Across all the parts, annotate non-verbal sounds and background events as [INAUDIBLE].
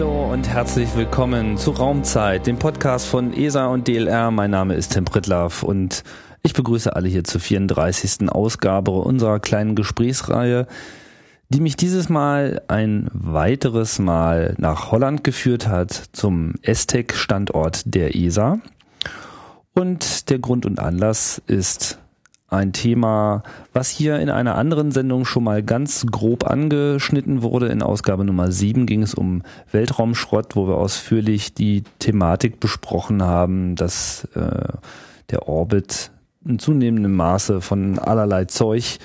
und herzlich willkommen zu Raumzeit, dem Podcast von ESA und DLR. Mein Name ist Tim Pritlaff und ich begrüße alle hier zur 34. Ausgabe unserer kleinen Gesprächsreihe, die mich dieses Mal ein weiteres Mal nach Holland geführt hat zum ESTEC-Standort der ESA. Und der Grund und Anlass ist ein Thema, was hier in einer anderen Sendung schon mal ganz grob angeschnitten wurde. In Ausgabe Nummer 7 ging es um Weltraumschrott, wo wir ausführlich die Thematik besprochen haben, dass äh, der Orbit in zunehmendem Maße von allerlei Zeug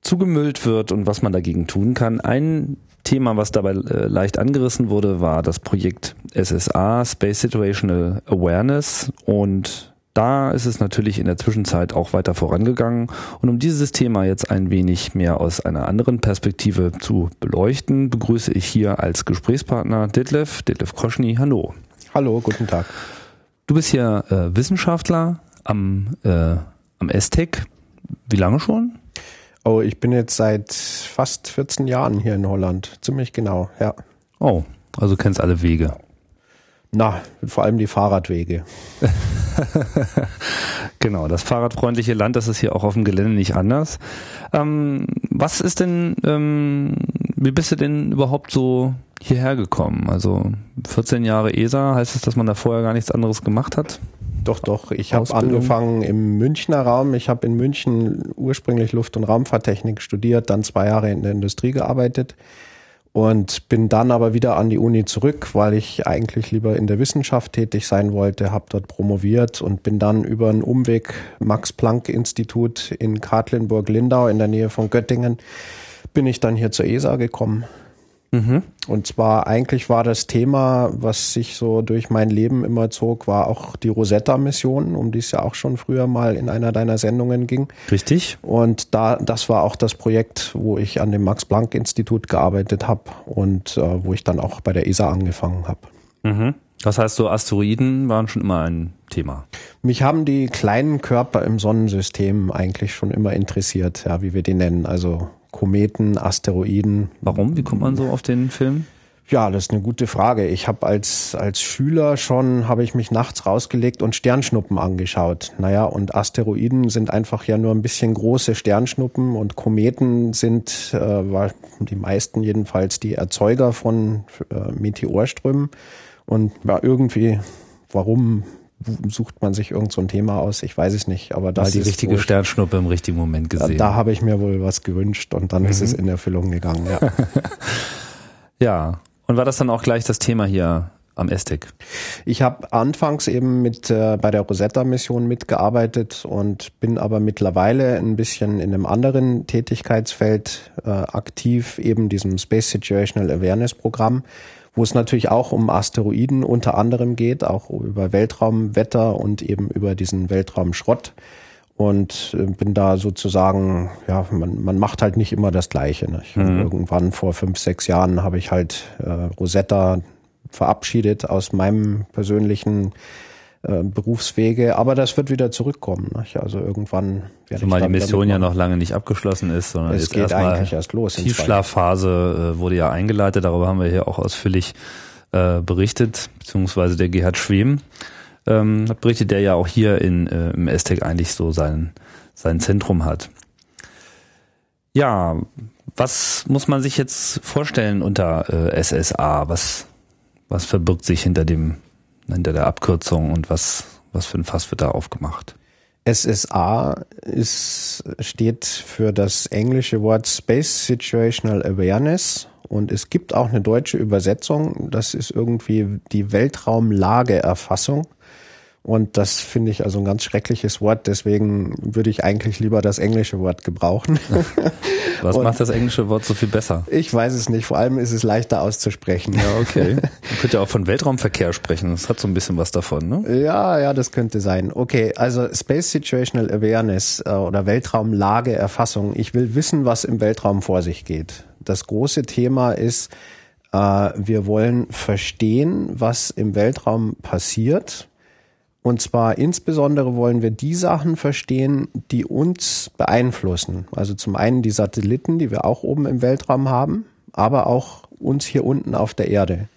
zugemüllt wird und was man dagegen tun kann. Ein Thema, was dabei äh, leicht angerissen wurde, war das Projekt SSA, Space Situational Awareness und da ist es natürlich in der Zwischenzeit auch weiter vorangegangen. Und um dieses Thema jetzt ein wenig mehr aus einer anderen Perspektive zu beleuchten, begrüße ich hier als Gesprächspartner Detlef, Detlef Kroschny. Hallo. Hallo, guten Tag. Du bist hier äh, Wissenschaftler am, äh, am ESTEC. Wie lange schon? Oh, ich bin jetzt seit fast 14 Jahren hier in Holland. Ziemlich genau, ja. Oh, also kennst alle Wege. Na, vor allem die Fahrradwege. [LAUGHS] genau, das fahrradfreundliche Land, das ist hier auch auf dem Gelände nicht anders. Ähm, was ist denn, ähm, wie bist du denn überhaupt so hierher gekommen? Also 14 Jahre ESA, heißt es, dass man da vorher gar nichts anderes gemacht hat? Doch, doch. Ich habe angefangen im Münchner Raum. Ich habe in München ursprünglich Luft- und Raumfahrttechnik studiert, dann zwei Jahre in der Industrie gearbeitet und bin dann aber wieder an die Uni zurück, weil ich eigentlich lieber in der Wissenschaft tätig sein wollte, habe dort promoviert und bin dann über einen Umweg Max Planck Institut in Katlenburg-Lindau in der Nähe von Göttingen bin ich dann hier zur ESA gekommen Mhm. Und zwar eigentlich war das Thema, was sich so durch mein Leben immer zog, war auch die Rosetta-Mission, um die es ja auch schon früher mal in einer deiner Sendungen ging. Richtig. Und da, das war auch das Projekt, wo ich an dem Max-Planck-Institut gearbeitet habe und äh, wo ich dann auch bei der ESA angefangen habe. Mhm. Das heißt, so Asteroiden waren schon immer ein Thema. Mich haben die kleinen Körper im Sonnensystem eigentlich schon immer interessiert, ja, wie wir die nennen. Also Kometen, Asteroiden. Warum? Wie kommt man so auf den Film? Ja, das ist eine gute Frage. Ich habe als als Schüler schon habe ich mich nachts rausgelegt und Sternschnuppen angeschaut. Naja, und Asteroiden sind einfach ja nur ein bisschen große Sternschnuppen und Kometen sind äh, war die meisten jedenfalls die Erzeuger von äh, Meteorströmen und ja irgendwie warum sucht man sich irgend so ein Thema aus, ich weiß es nicht, aber da die richtige wohl, Sternschnuppe im richtigen Moment gesehen. Da, da habe ich mir wohl was gewünscht und dann mhm. ist es in Erfüllung gegangen, ja. [LAUGHS] ja, und war das dann auch gleich das Thema hier am Estek? Ich habe anfangs eben mit äh, bei der Rosetta-Mission mitgearbeitet und bin aber mittlerweile ein bisschen in einem anderen Tätigkeitsfeld äh, aktiv, eben diesem Space Situational Awareness Programm wo es natürlich auch um Asteroiden unter anderem geht, auch über Weltraumwetter und eben über diesen Weltraumschrott. Und äh, bin da sozusagen, ja, man, man macht halt nicht immer das Gleiche. Nicht? Mhm. Irgendwann vor fünf, sechs Jahren habe ich halt äh, Rosetta verabschiedet aus meinem persönlichen äh, Berufswege, aber das wird wieder zurückkommen. Nicht? Also irgendwann werde Zumal ich die Mission ja noch lange nicht abgeschlossen ist, sondern es jetzt geht eigentlich erst los. Tiefschlafphase äh, wurde ja eingeleitet, darüber haben wir hier auch ausführlich äh, berichtet, beziehungsweise der Gerhard Schwem ähm, hat berichtet, der ja auch hier in, äh, im Aztec eigentlich so sein, sein Zentrum hat. Ja, was muss man sich jetzt vorstellen unter äh, SSA? Was, was verbirgt sich hinter dem hinter der Abkürzung und was, was für ein Fass wird da aufgemacht? SSA ist, steht für das englische Wort Space Situational Awareness und es gibt auch eine deutsche Übersetzung. Das ist irgendwie die Weltraumlageerfassung. Und das finde ich also ein ganz schreckliches Wort, deswegen würde ich eigentlich lieber das englische Wort gebrauchen. Was macht das englische Wort so viel besser? Ich weiß es nicht, vor allem ist es leichter auszusprechen. Ja, okay. [LAUGHS] Man könnte ja auch von Weltraumverkehr sprechen, das hat so ein bisschen was davon, ne? Ja, ja, das könnte sein. Okay, also Space Situational Awareness äh, oder Weltraumlageerfassung. Ich will wissen, was im Weltraum vor sich geht. Das große Thema ist, äh, wir wollen verstehen, was im Weltraum passiert und zwar insbesondere wollen wir die Sachen verstehen, die uns beeinflussen. Also zum einen die Satelliten, die wir auch oben im Weltraum haben, aber auch uns hier unten auf der Erde.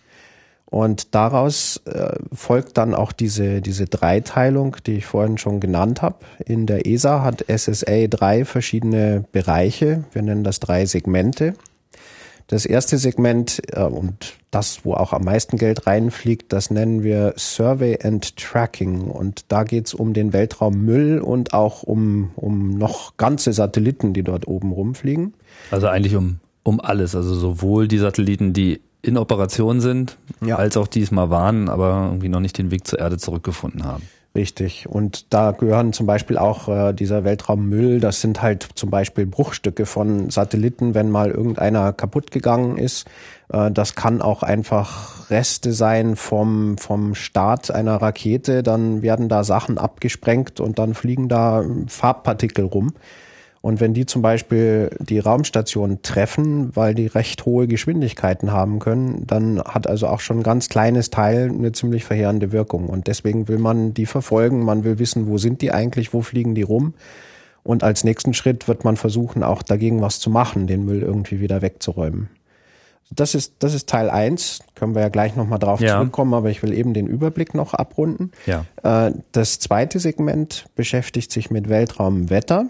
Und daraus äh, folgt dann auch diese, diese Dreiteilung, die ich vorhin schon genannt habe. In der ESA hat SSA drei verschiedene Bereiche. Wir nennen das drei Segmente. Das erste Segment äh, und das, wo auch am meisten Geld reinfliegt, das nennen wir Survey and Tracking. Und da geht's um den Weltraummüll und auch um, um noch ganze Satelliten, die dort oben rumfliegen. Also eigentlich um, um alles, also sowohl die Satelliten, die in Operation sind, ja. als auch diesmal waren, aber irgendwie noch nicht den Weg zur Erde zurückgefunden haben. Richtig. Und da gehören zum Beispiel auch äh, dieser Weltraummüll, das sind halt zum Beispiel Bruchstücke von Satelliten, wenn mal irgendeiner kaputt gegangen ist. Äh, das kann auch einfach Reste sein vom, vom Start einer Rakete. Dann werden da Sachen abgesprengt und dann fliegen da Farbpartikel rum. Und wenn die zum Beispiel die Raumstation treffen, weil die recht hohe Geschwindigkeiten haben können, dann hat also auch schon ein ganz kleines Teil eine ziemlich verheerende Wirkung. Und deswegen will man die verfolgen, man will wissen, wo sind die eigentlich, wo fliegen die rum. Und als nächsten Schritt wird man versuchen, auch dagegen was zu machen, den Müll irgendwie wieder wegzuräumen. Das ist, das ist Teil eins. können wir ja gleich nochmal drauf ja. zurückkommen, aber ich will eben den Überblick noch abrunden. Ja. Äh, das zweite Segment beschäftigt sich mit Weltraumwetter.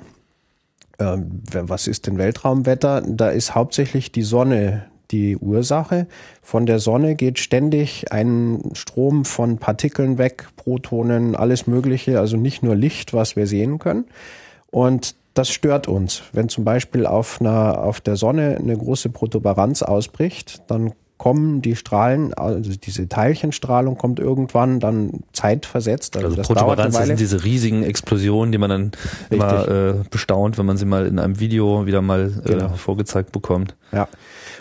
Ähm, was ist denn Weltraumwetter? Da ist hauptsächlich die Sonne die Ursache. Von der Sonne geht ständig ein Strom von Partikeln weg, Protonen, alles Mögliche, also nicht nur Licht, was wir sehen können. Und das stört uns. Wenn zum Beispiel auf, einer, auf der Sonne eine große Protuberanz ausbricht, dann kommen die Strahlen, also diese Teilchenstrahlung kommt irgendwann dann zeitversetzt. Also, also das Protuberanz sind diese riesigen Explosionen, die man dann Richtig. immer äh, bestaunt, wenn man sie mal in einem Video wieder mal äh, genau. vorgezeigt bekommt. Ja.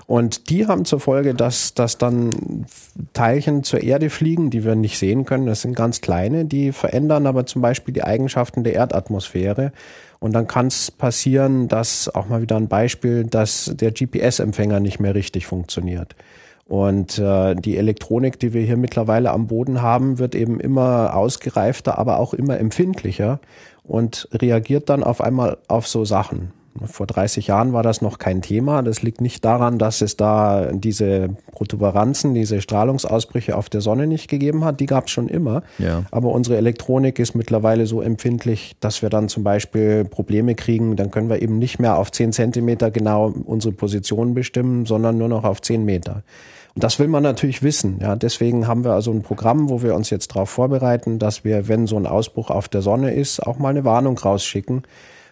Und die haben zur Folge, dass, dass dann Teilchen zur Erde fliegen, die wir nicht sehen können. Das sind ganz kleine, die verändern aber zum Beispiel die Eigenschaften der Erdatmosphäre. Und dann kann es passieren, dass auch mal wieder ein Beispiel, dass der GPS-Empfänger nicht mehr richtig funktioniert. Und äh, die Elektronik, die wir hier mittlerweile am Boden haben, wird eben immer ausgereifter, aber auch immer empfindlicher und reagiert dann auf einmal auf so Sachen. Vor 30 Jahren war das noch kein Thema. Das liegt nicht daran, dass es da diese Protuberanzen, diese Strahlungsausbrüche auf der Sonne nicht gegeben hat. Die gab es schon immer. Ja. Aber unsere Elektronik ist mittlerweile so empfindlich, dass wir dann zum Beispiel Probleme kriegen. Dann können wir eben nicht mehr auf 10 Zentimeter genau unsere Position bestimmen, sondern nur noch auf 10 Meter. Und das will man natürlich wissen. Ja, deswegen haben wir also ein Programm, wo wir uns jetzt darauf vorbereiten, dass wir, wenn so ein Ausbruch auf der Sonne ist, auch mal eine Warnung rausschicken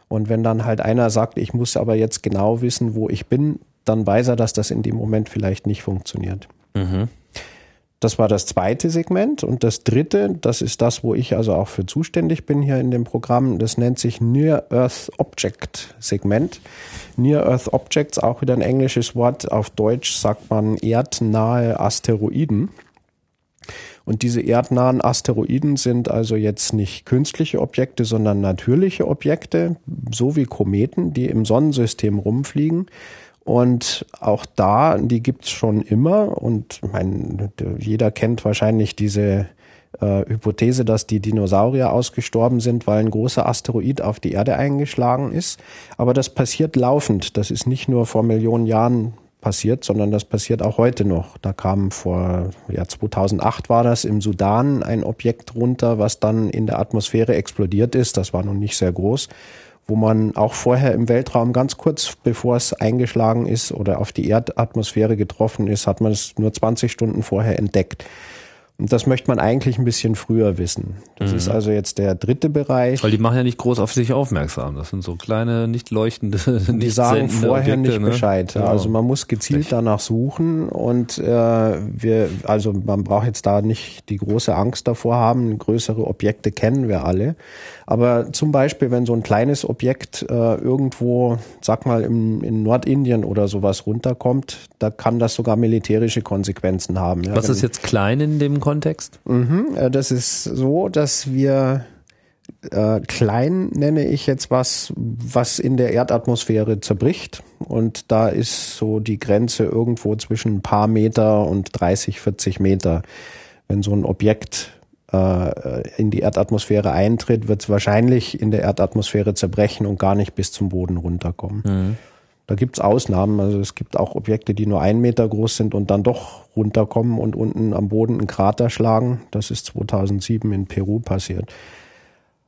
und wenn dann halt einer sagt, ich muss aber jetzt genau wissen, wo ich bin, dann weiß er, dass das in dem Moment vielleicht nicht funktioniert. Mhm. Das war das zweite Segment. Und das dritte, das ist das, wo ich also auch für zuständig bin hier in dem Programm. Das nennt sich Near Earth Object Segment. Near Earth Objects, auch wieder ein englisches Wort. Auf Deutsch sagt man erdnahe Asteroiden. Und diese erdnahen Asteroiden sind also jetzt nicht künstliche Objekte, sondern natürliche Objekte, so wie Kometen, die im Sonnensystem rumfliegen. Und auch da, die gibt's schon immer. Und ich meine, jeder kennt wahrscheinlich diese äh, Hypothese, dass die Dinosaurier ausgestorben sind, weil ein großer Asteroid auf die Erde eingeschlagen ist. Aber das passiert laufend. Das ist nicht nur vor Millionen Jahren passiert, sondern das passiert auch heute noch. Da kam vor, ja, 2008 war das im Sudan ein Objekt runter, was dann in der Atmosphäre explodiert ist. Das war noch nicht sehr groß, wo man auch vorher im Weltraum ganz kurz bevor es eingeschlagen ist oder auf die Erdatmosphäre getroffen ist, hat man es nur 20 Stunden vorher entdeckt. Und das möchte man eigentlich ein bisschen früher wissen. Das mhm. ist also jetzt der dritte Bereich. Weil die machen ja nicht groß auf sich aufmerksam. Das sind so kleine, nicht leuchtende, [LAUGHS] die nicht sagen vorher Objekte, nicht ne? Bescheid. Genau. Also man muss gezielt Echt? danach suchen und äh, wir, also man braucht jetzt da nicht die große Angst davor haben. Größere Objekte kennen wir alle. Aber zum Beispiel, wenn so ein kleines Objekt äh, irgendwo, sag mal, im, in Nordindien oder sowas runterkommt, da kann das sogar militärische Konsequenzen haben. Ja, Was ist jetzt klein in dem Kontext? Mhm, äh, das ist so, dass wir äh, klein nenne ich jetzt was, was in der Erdatmosphäre zerbricht. Und da ist so die Grenze irgendwo zwischen ein paar Meter und 30, 40 Meter. Wenn so ein Objekt äh, in die Erdatmosphäre eintritt, wird es wahrscheinlich in der Erdatmosphäre zerbrechen und gar nicht bis zum Boden runterkommen. Mhm. Da gibt's Ausnahmen. Also es gibt auch Objekte, die nur einen Meter groß sind und dann doch runterkommen und unten am Boden einen Krater schlagen. Das ist 2007 in Peru passiert.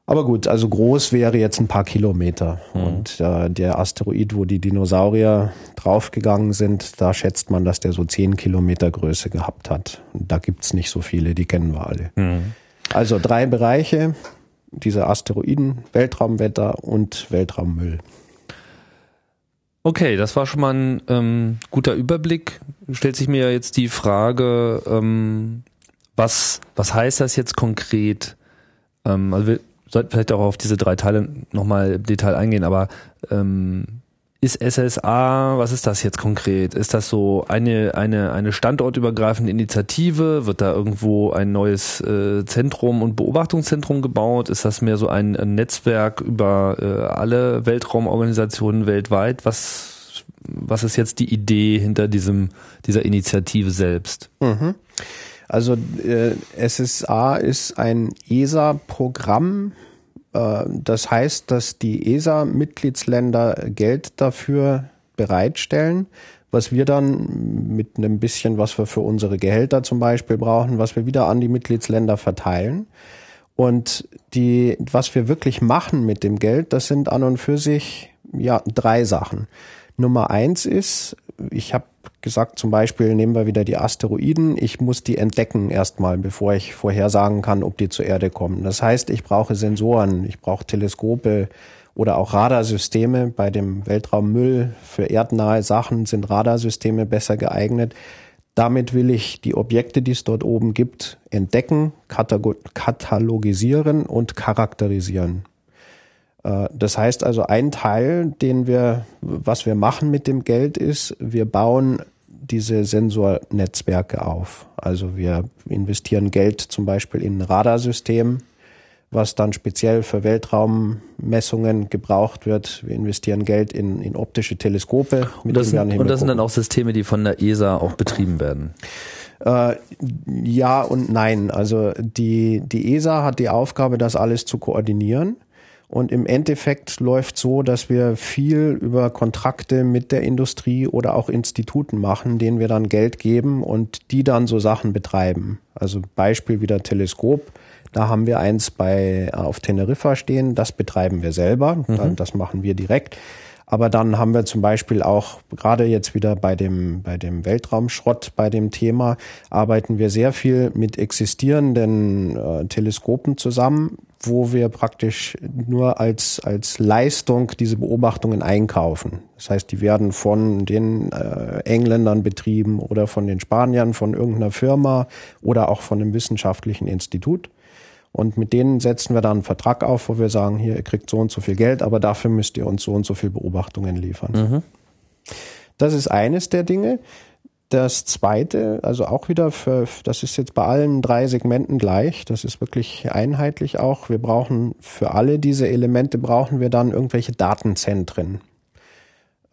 Aber gut, also groß wäre jetzt ein paar Kilometer. Mhm. Und äh, der Asteroid, wo die Dinosaurier draufgegangen sind, da schätzt man, dass der so zehn Kilometer Größe gehabt hat. Und da gibt's nicht so viele, die kennen wir alle. Mhm. Also drei Bereiche, diese Asteroiden, Weltraumwetter und Weltraummüll. Okay, das war schon mal ein ähm, guter Überblick. Stellt sich mir jetzt die Frage, ähm, was, was heißt das jetzt konkret? Ähm, also wir, sollten vielleicht auch auf diese drei Teile nochmal im Detail eingehen, aber ähm, ist SSA, was ist das jetzt konkret? Ist das so eine, eine, eine standortübergreifende Initiative? Wird da irgendwo ein neues äh, Zentrum und Beobachtungszentrum gebaut? Ist das mehr so ein, ein Netzwerk über äh, alle Weltraumorganisationen weltweit? Was, was ist jetzt die Idee hinter diesem, dieser Initiative selbst? Mhm. Also äh, SSA ist ein ESA-Programm. Äh, das heißt, dass die ESA-Mitgliedsländer Geld dafür bereitstellen, was wir dann mit einem bisschen, was wir für unsere Gehälter zum Beispiel brauchen, was wir wieder an die Mitgliedsländer verteilen. Und die, was wir wirklich machen mit dem Geld, das sind an und für sich ja drei Sachen. Nummer eins ist, ich habe gesagt, zum Beispiel nehmen wir wieder die Asteroiden. Ich muss die entdecken erstmal, bevor ich vorhersagen kann, ob die zur Erde kommen. Das heißt, ich brauche Sensoren, ich brauche Teleskope oder auch Radarsysteme. Bei dem Weltraummüll für erdnahe Sachen sind Radarsysteme besser geeignet. Damit will ich die Objekte, die es dort oben gibt, entdecken, katalogisieren und charakterisieren. Äh, das heißt also, ein Teil, den wir, was wir machen mit dem Geld ist, wir bauen diese Sensornetzwerke auf. Also wir investieren Geld zum Beispiel in ein Radarsystem, was dann speziell für Weltraummessungen gebraucht wird. Wir investieren Geld in, in optische Teleskope. und das, sind, und das sind dann auch Systeme, die von der ESA auch betrieben werden. Äh, ja und nein. Also die, die ESA hat die Aufgabe, das alles zu koordinieren. Und im Endeffekt läuft so, dass wir viel über Kontrakte mit der Industrie oder auch Instituten machen, denen wir dann Geld geben und die dann so Sachen betreiben. Also Beispiel wieder Teleskop. Da haben wir eins bei auf Teneriffa stehen, das betreiben wir selber, mhm. das machen wir direkt. Aber dann haben wir zum Beispiel auch gerade jetzt wieder bei dem, bei dem Weltraumschrott, bei dem Thema, arbeiten wir sehr viel mit existierenden äh, Teleskopen zusammen, wo wir praktisch nur als, als Leistung diese Beobachtungen einkaufen. Das heißt, die werden von den äh, Engländern betrieben oder von den Spaniern, von irgendeiner Firma oder auch von einem wissenschaftlichen Institut. Und mit denen setzen wir dann einen Vertrag auf, wo wir sagen, hier, ihr kriegt so und so viel Geld, aber dafür müsst ihr uns so und so viel Beobachtungen liefern. Mhm. Das ist eines der Dinge. Das zweite, also auch wieder für, das ist jetzt bei allen drei Segmenten gleich. Das ist wirklich einheitlich auch. Wir brauchen für alle diese Elemente brauchen wir dann irgendwelche Datenzentren.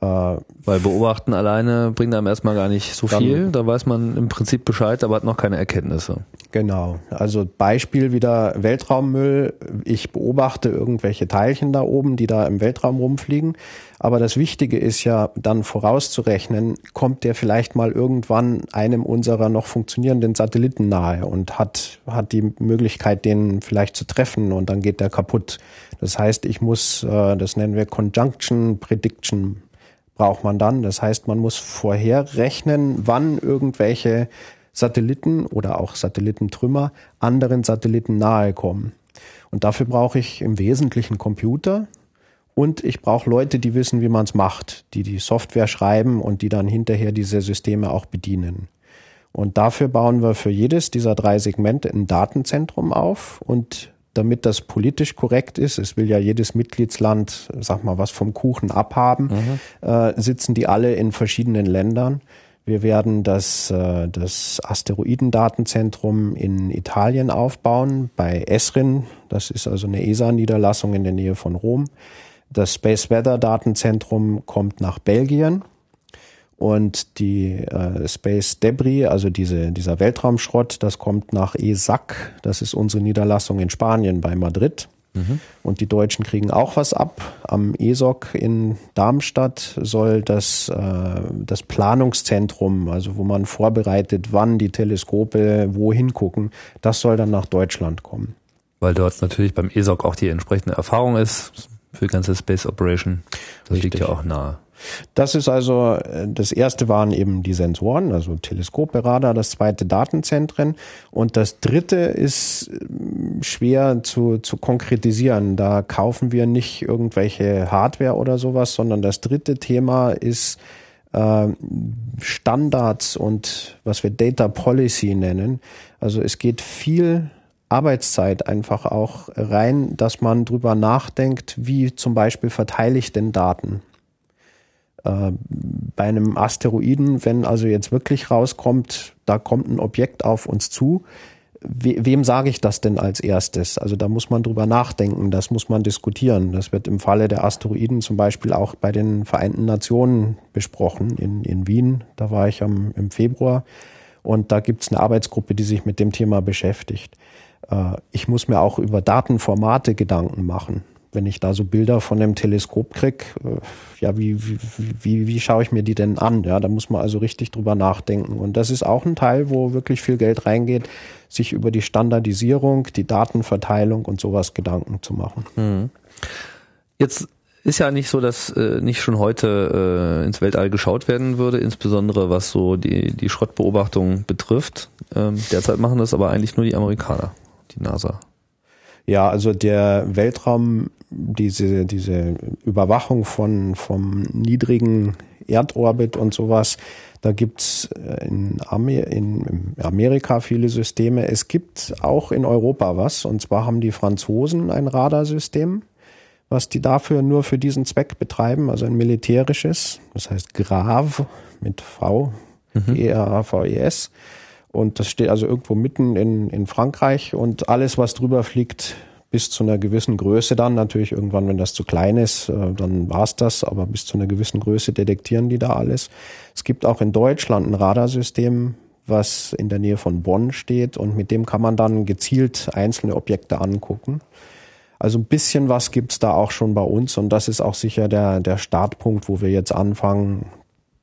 Äh, Weil beobachten alleine bringt einem erstmal gar nicht so viel. Da weiß man im Prinzip Bescheid, aber hat noch keine Erkenntnisse. Genau. Also Beispiel wieder Weltraummüll. Ich beobachte irgendwelche Teilchen da oben, die da im Weltraum rumfliegen. Aber das Wichtige ist ja dann vorauszurechnen, kommt der vielleicht mal irgendwann einem unserer noch funktionierenden Satelliten nahe und hat, hat die Möglichkeit, den vielleicht zu treffen und dann geht der kaputt. Das heißt, ich muss, äh, das nennen wir Conjunction Prediction braucht man dann. Das heißt, man muss vorherrechnen, wann irgendwelche Satelliten oder auch Satellitentrümmer anderen Satelliten nahe kommen. Und dafür brauche ich im Wesentlichen Computer und ich brauche Leute, die wissen, wie man es macht, die die Software schreiben und die dann hinterher diese Systeme auch bedienen. Und dafür bauen wir für jedes dieser drei Segmente ein Datenzentrum auf und damit das politisch korrekt ist, es will ja jedes Mitgliedsland, sag mal, was vom Kuchen abhaben, mhm. äh, sitzen die alle in verschiedenen Ländern. Wir werden das, äh, das Asteroidendatenzentrum in Italien aufbauen, bei Esrin. Das ist also eine ESA-Niederlassung in der Nähe von Rom. Das Space Weather Datenzentrum kommt nach Belgien. Und die äh, Space Debris, also diese, dieser Weltraumschrott, das kommt nach ESAC. Das ist unsere Niederlassung in Spanien bei Madrid. Mhm. Und die Deutschen kriegen auch was ab. Am ESOC in Darmstadt soll das, äh, das Planungszentrum, also wo man vorbereitet, wann die Teleskope wohin gucken, das soll dann nach Deutschland kommen. Weil dort natürlich beim ESOC auch die entsprechende Erfahrung ist für die ganze Space Operation. Das Richtig. liegt ja auch nahe. Das ist also, äh, das erste waren eben die Sensoren, also Teleskope, Radar, das zweite Datenzentren und das dritte ist äh, schwer zu, zu konkretisieren. Da kaufen wir nicht irgendwelche Hardware oder sowas, sondern das dritte Thema ist äh, Standards und was wir Data Policy nennen. Also es geht viel Arbeitszeit einfach auch rein, dass man drüber nachdenkt, wie zum Beispiel verteile ich denn Daten äh, bei einem Asteroiden, wenn also jetzt wirklich rauskommt, da kommt ein Objekt auf uns zu, we wem sage ich das denn als erstes? Also da muss man drüber nachdenken, das muss man diskutieren. Das wird im Falle der Asteroiden zum Beispiel auch bei den Vereinten Nationen besprochen in, in Wien. Da war ich am, im Februar und da gibt es eine Arbeitsgruppe, die sich mit dem Thema beschäftigt. Äh, ich muss mir auch über Datenformate Gedanken machen wenn ich da so Bilder von dem Teleskop krieg, äh, ja, wie, wie, wie, wie schaue ich mir die denn an? Ja, da muss man also richtig drüber nachdenken. Und das ist auch ein Teil, wo wirklich viel Geld reingeht, sich über die Standardisierung, die Datenverteilung und sowas Gedanken zu machen. Mhm. Jetzt ist ja nicht so, dass äh, nicht schon heute äh, ins Weltall geschaut werden würde, insbesondere was so die, die Schrottbeobachtung betrifft. Ähm, derzeit machen das aber eigentlich nur die Amerikaner, die NASA. Ja, also der Weltraum diese, diese Überwachung von, vom niedrigen Erdorbit und sowas, da gibt's äh, in, Amer in Amerika viele Systeme. Es gibt auch in Europa was, und zwar haben die Franzosen ein Radarsystem, was die dafür nur für diesen Zweck betreiben, also ein militärisches, das heißt GRAV mit V, mhm. E-R-A-V-E-S. Und das steht also irgendwo mitten in, in Frankreich und alles, was drüber fliegt, bis zu einer gewissen Größe dann, natürlich irgendwann, wenn das zu klein ist, äh, dann war's das, aber bis zu einer gewissen Größe detektieren die da alles. Es gibt auch in Deutschland ein Radarsystem, was in der Nähe von Bonn steht und mit dem kann man dann gezielt einzelne Objekte angucken. Also ein bisschen was gibt's da auch schon bei uns und das ist auch sicher der, der Startpunkt, wo wir jetzt anfangen,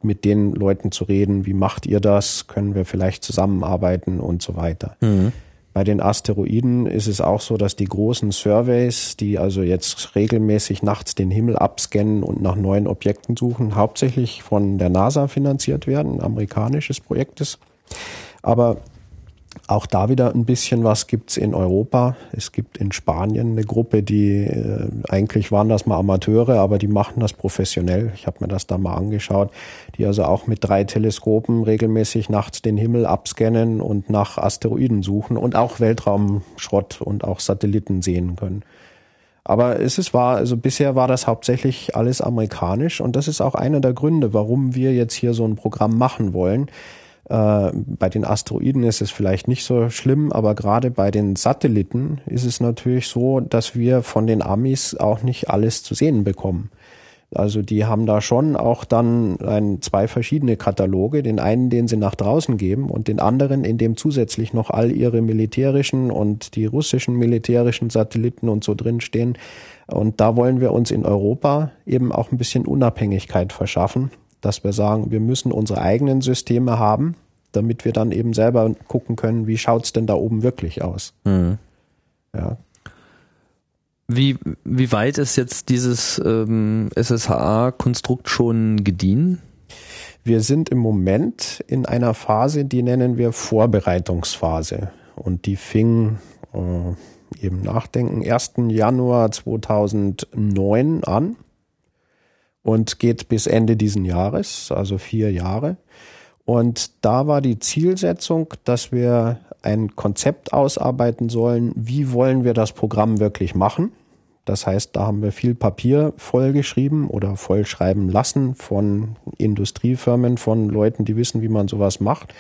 mit den Leuten zu reden, wie macht ihr das, können wir vielleicht zusammenarbeiten und so weiter. Mhm. Bei den Asteroiden ist es auch so, dass die großen Surveys, die also jetzt regelmäßig nachts den Himmel abscannen und nach neuen Objekten suchen, hauptsächlich von der NASA finanziert werden, ein amerikanisches Projekt ist. Aber auch da wieder ein bisschen was gibt's in Europa. Es gibt in Spanien eine Gruppe, die äh, eigentlich waren das mal Amateure, aber die machen das professionell. Ich habe mir das da mal angeschaut, die also auch mit drei Teleskopen regelmäßig nachts den Himmel abscannen und nach Asteroiden suchen und auch Weltraumschrott und auch Satelliten sehen können. Aber es ist wahr, also bisher war das hauptsächlich alles amerikanisch und das ist auch einer der Gründe, warum wir jetzt hier so ein Programm machen wollen äh, bei den Asteroiden ist es vielleicht nicht so schlimm, aber gerade bei den Satelliten ist es natürlich so, dass wir von den Amis auch nicht alles zu sehen bekommen. Also die haben da schon auch dann ein, zwei verschiedene Kataloge, den einen, den sie nach draußen geben und den anderen, in dem zusätzlich noch all ihre militärischen und die russischen militärischen Satelliten und so drinstehen. Und da wollen wir uns in Europa eben auch ein bisschen Unabhängigkeit verschaffen dass wir sagen, wir müssen unsere eigenen Systeme haben, damit wir dann eben selber gucken können, wie schaut's denn da oben wirklich aus. Mhm. Ja. Wie, wie weit ist jetzt dieses ähm, SSHA-Konstrukt schon gediehen? Wir sind im Moment in einer Phase, die nennen wir Vorbereitungsphase. Und die fing äh, eben nachdenken 1. Januar 2009 an und geht bis Ende diesen Jahres, also vier Jahre. Und da war die Zielsetzung, dass wir ein Konzept ausarbeiten sollen, wie wollen wir das Programm wirklich machen. Das heißt, da haben wir viel Papier vollgeschrieben oder vollschreiben lassen von Industriefirmen, von Leuten, die wissen, wie man sowas macht.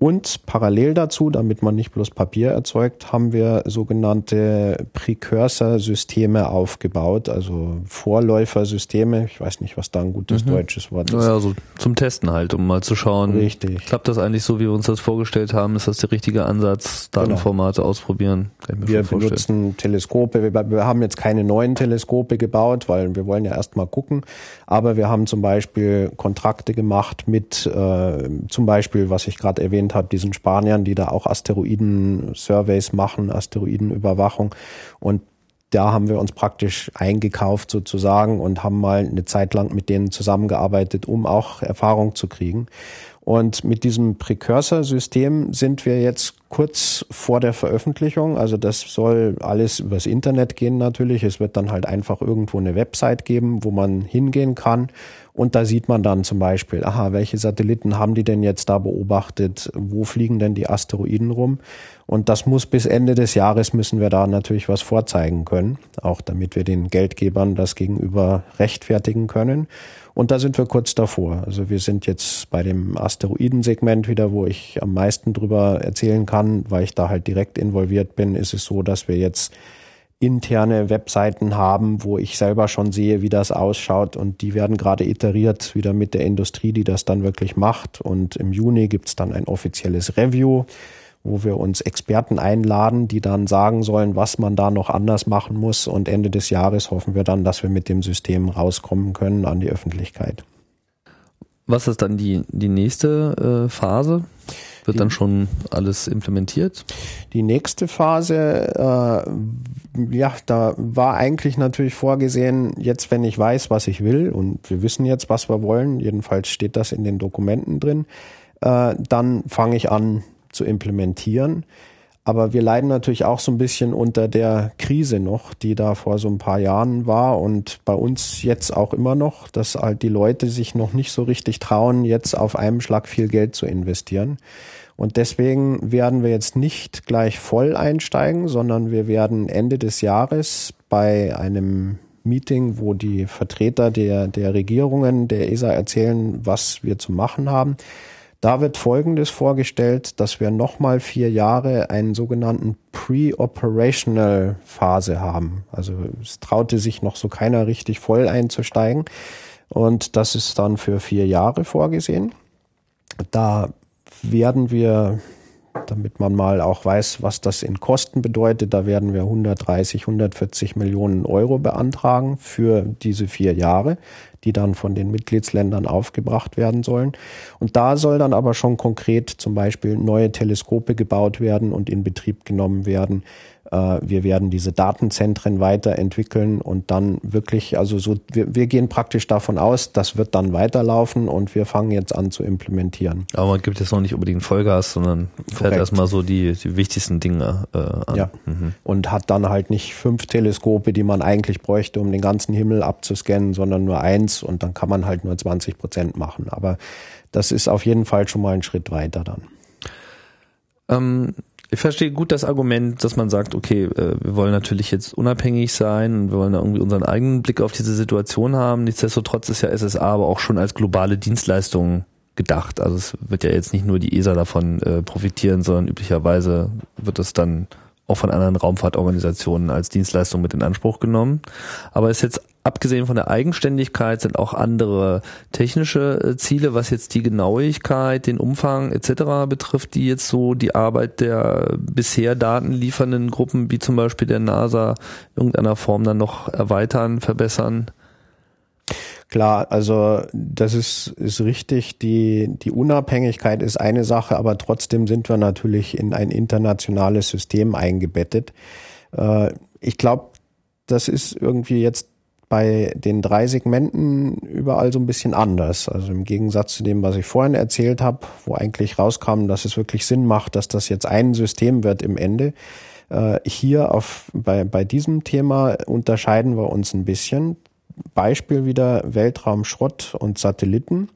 Und parallel dazu, damit man nicht bloß Papier erzeugt, haben wir sogenannte Precursor-Systeme aufgebaut, also Vorläufersysteme. Ich weiß nicht, was da ein gutes mhm. deutsches Wort ist. Naja, so zum Testen halt, um mal zu schauen. Richtig. Klappt das eigentlich so, wie wir uns das vorgestellt haben? Ist das der richtige Ansatz? Datenformate genau. ausprobieren? Wir benutzen Teleskope. Wir, wir haben jetzt keine neuen Teleskope gebaut, weil wir wollen ja erstmal gucken. Aber wir haben zum Beispiel Kontrakte gemacht mit äh, zum Beispiel, was ich gerade erwähnt habe, diesen Spaniern, die da auch Asteroiden-Surveys machen, Asteroidenüberwachung. Und da haben wir uns praktisch eingekauft sozusagen und haben mal eine Zeit lang mit denen zusammengearbeitet, um auch Erfahrung zu kriegen. Und mit diesem Precursor-System sind wir jetzt kurz vor der Veröffentlichung. Also das soll alles übers Internet gehen natürlich. Es wird dann halt einfach irgendwo eine Website geben, wo man hingehen kann. Und da sieht man dann zum Beispiel, aha, welche Satelliten haben die denn jetzt da beobachtet? Wo fliegen denn die Asteroiden rum? Und das muss bis Ende des Jahres müssen wir da natürlich was vorzeigen können. Auch damit wir den Geldgebern das gegenüber rechtfertigen können. Und da sind wir kurz davor. Also wir sind jetzt bei dem Asteroidensegment wieder, wo ich am meisten drüber erzählen kann, weil ich da halt direkt involviert bin, ist es so, dass wir jetzt interne Webseiten haben, wo ich selber schon sehe, wie das ausschaut. Und die werden gerade iteriert wieder mit der Industrie, die das dann wirklich macht. Und im Juni gibt's dann ein offizielles Review wo wir uns Experten einladen, die dann sagen sollen, was man da noch anders machen muss. Und Ende des Jahres hoffen wir dann, dass wir mit dem System rauskommen können an die Öffentlichkeit. Was ist dann die, die nächste äh, Phase? Wird die, dann schon alles implementiert? Die nächste Phase, äh, ja, da war eigentlich natürlich vorgesehen, jetzt wenn ich weiß, was ich will, und wir wissen jetzt, was wir wollen, jedenfalls steht das in den Dokumenten drin, äh, dann fange ich an, zu implementieren. Aber wir leiden natürlich auch so ein bisschen unter der Krise noch, die da vor so ein paar Jahren war und bei uns jetzt auch immer noch, dass halt die Leute sich noch nicht so richtig trauen, jetzt auf einem Schlag viel Geld zu investieren. Und deswegen werden wir jetzt nicht gleich voll einsteigen, sondern wir werden Ende des Jahres bei einem Meeting, wo die Vertreter der, der Regierungen der ESA erzählen, was wir zu machen haben, da wird Folgendes vorgestellt, dass wir nochmal vier Jahre einen sogenannten Pre-Operational Phase haben. Also es traute sich noch so keiner richtig voll einzusteigen. Und das ist dann für vier Jahre vorgesehen. Da werden wir, damit man mal auch weiß, was das in Kosten bedeutet, da werden wir 130, 140 Millionen Euro beantragen für diese vier Jahre die dann von den Mitgliedsländern aufgebracht werden sollen. Und da soll dann aber schon konkret zum Beispiel neue Teleskope gebaut werden und in Betrieb genommen werden, wir werden diese Datenzentren weiterentwickeln und dann wirklich, also so, wir, wir gehen praktisch davon aus, das wird dann weiterlaufen und wir fangen jetzt an zu implementieren. Aber man gibt jetzt noch nicht unbedingt Vollgas, sondern fährt erstmal so die, die wichtigsten Dinge äh, an. Ja. Mhm. Und hat dann halt nicht fünf Teleskope, die man eigentlich bräuchte, um den ganzen Himmel abzuscannen, sondern nur eins und dann kann man halt nur 20 Prozent machen. Aber das ist auf jeden Fall schon mal ein Schritt weiter dann. Ähm, ich verstehe gut das Argument, dass man sagt, okay, äh, wir wollen natürlich jetzt unabhängig sein und wir wollen da irgendwie unseren eigenen Blick auf diese Situation haben. Nichtsdestotrotz ist ja SSA aber auch schon als globale Dienstleistung gedacht. Also es wird ja jetzt nicht nur die ESA davon äh, profitieren, sondern üblicherweise wird es dann auch von anderen Raumfahrtorganisationen als Dienstleistung mit in Anspruch genommen. Aber ist jetzt abgesehen von der Eigenständigkeit sind auch andere technische äh, Ziele, was jetzt die Genauigkeit, den Umfang etc. betrifft, die jetzt so die Arbeit der bisher datenliefernden Gruppen wie zum Beispiel der NASA in irgendeiner Form dann noch erweitern, verbessern? Klar, also das ist, ist richtig. Die, die Unabhängigkeit ist eine Sache, aber trotzdem sind wir natürlich in ein internationales System eingebettet. Äh, ich glaube, das ist irgendwie jetzt bei den drei Segmenten überall so ein bisschen anders. Also im Gegensatz zu dem, was ich vorhin erzählt habe, wo eigentlich rauskam, dass es wirklich Sinn macht, dass das jetzt ein System wird im Ende. Äh, hier auf, bei, bei diesem Thema unterscheiden wir uns ein bisschen. Beispiel wieder Weltraumschrott und Satelliten.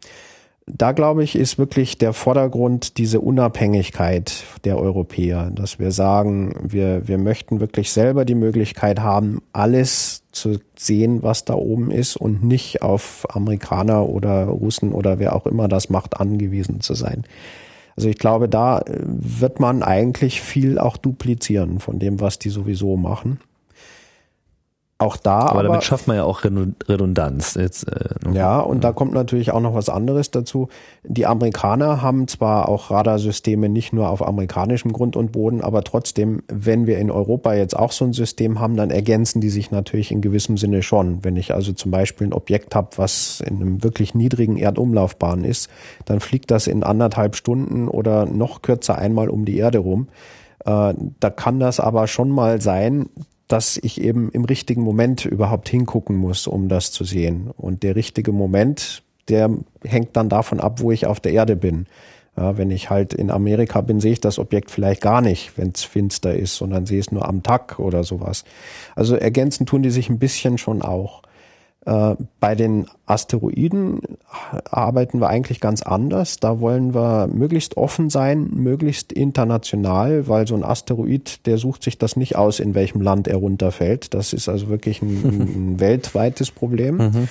Da glaube ich, ist wirklich der Vordergrund diese Unabhängigkeit der Europäer, dass wir sagen, wir, wir möchten wirklich selber die Möglichkeit haben, alles zu sehen, was da oben ist und nicht auf Amerikaner oder Russen oder wer auch immer das macht, angewiesen zu sein. Also ich glaube, da äh, wird man eigentlich viel auch duplizieren von dem, was die sowieso machen. Auch da. Aber, aber damit schafft man ja auch Redundanz. Jetzt, äh, ja, und da kommt natürlich auch noch was anderes dazu. Die Amerikaner haben zwar auch Radarsysteme nicht nur auf amerikanischem Grund und Boden, aber trotzdem, wenn wir in Europa jetzt auch so ein System haben, dann ergänzen die sich natürlich in gewissem Sinne schon. Wenn ich also zum Beispiel ein Objekt habe, was in einem wirklich niedrigen Erdumlaufbahn ist, dann fliegt das in anderthalb Stunden oder noch kürzer einmal um die Erde rum. Äh, da kann das aber schon mal sein, dass ich eben im richtigen Moment überhaupt hingucken muss, um das zu sehen. Und der richtige Moment, der hängt dann davon ab, wo ich auf der Erde bin. Ja, wenn ich halt in Amerika bin, sehe ich das Objekt vielleicht gar nicht, wenn es finster ist, sondern sehe es nur am Tag oder sowas. Also ergänzen tun die sich ein bisschen schon auch. Äh, bei den Asteroiden arbeiten wir eigentlich ganz anders. Da wollen wir möglichst offen sein, möglichst international, weil so ein Asteroid, der sucht sich das nicht aus, in welchem Land er runterfällt. Das ist also wirklich ein, [LAUGHS] ein weltweites Problem. Mhm.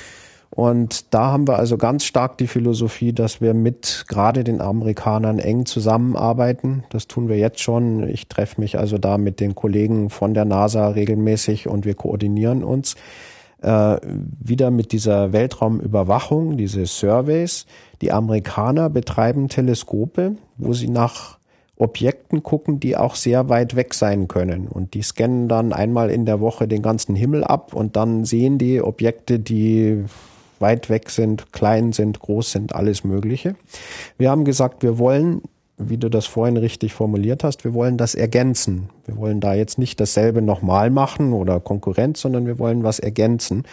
Und da haben wir also ganz stark die Philosophie, dass wir mit gerade den Amerikanern eng zusammenarbeiten. Das tun wir jetzt schon. Ich treffe mich also da mit den Kollegen von der NASA regelmäßig und wir koordinieren uns äh, wieder mit dieser Weltraumüberwachung, diese Surveys. Die Amerikaner betreiben Teleskope, wo sie nach Objekten gucken, die auch sehr weit weg sein können. Und die scannen dann einmal in der Woche den ganzen Himmel ab und dann sehen die Objekte, die weit weg sind, klein sind, groß sind, alles Mögliche. Wir haben gesagt, wir wollen wie du das vorhin richtig formuliert hast, wir wollen das ergänzen. Wir wollen da jetzt nicht dasselbe nochmal machen oder Konkurrenz, sondern wir wollen was ergänzen.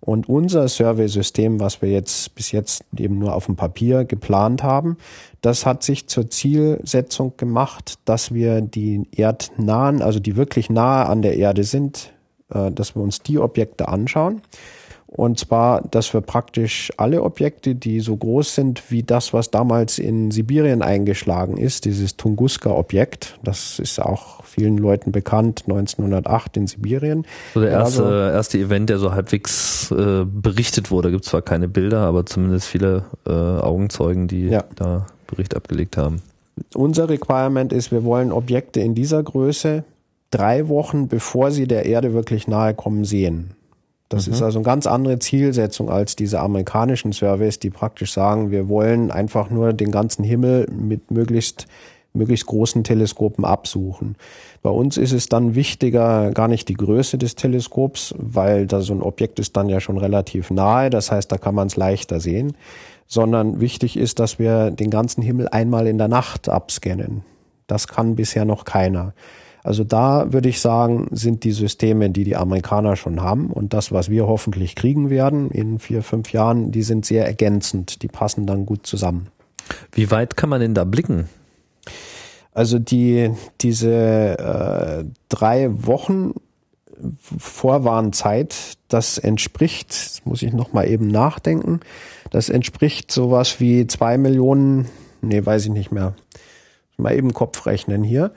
Und unser Survey-System, was wir jetzt bis jetzt eben nur auf dem Papier geplant haben, das hat sich zur Zielsetzung gemacht, dass wir die erdnahen, also die wirklich nahe an der Erde sind, äh, dass wir uns die Objekte anschauen und zwar, dass wir praktisch alle Objekte, die so groß sind wie das, was damals in Sibirien eingeschlagen ist, dieses Tunguska-Objekt, das ist auch vielen Leuten bekannt, 1908 in Sibirien. So der erste, also, erste Event, der so halbwegs äh, berichtet wurde. Gibt zwar keine Bilder, aber zumindest viele äh, Augenzeugen, die ja. da Bericht abgelegt haben. Unser Requirement ist, wir wollen Objekte in dieser Größe drei Wochen, bevor sie der Erde wirklich nahe kommen, sehen. Das mhm. ist also eine ganz andere Zielsetzung als diese amerikanischen Surveys, die praktisch sagen, wir wollen einfach nur den ganzen Himmel mit möglichst möglichst großen Teleskopen absuchen. Bei uns ist es dann wichtiger gar nicht die Größe des Teleskops, weil da so ein Objekt ist dann ja schon relativ nahe, das heißt, da kann man es leichter sehen, sondern wichtig ist, dass wir den ganzen Himmel einmal in der Nacht abscannen. Das kann bisher noch keiner. Also da würde ich sagen, sind die Systeme, die die Amerikaner schon haben und das, was wir hoffentlich kriegen werden in vier, fünf Jahren, die sind sehr ergänzend. Die passen dann gut zusammen. Wie weit kann man denn da blicken? Also die, diese äh, drei Wochen Vorwarnzeit, das entspricht, das muss ich nochmal eben nachdenken, das entspricht sowas wie zwei Millionen, nee, weiß ich nicht mehr. Mal eben Kopf rechnen hier.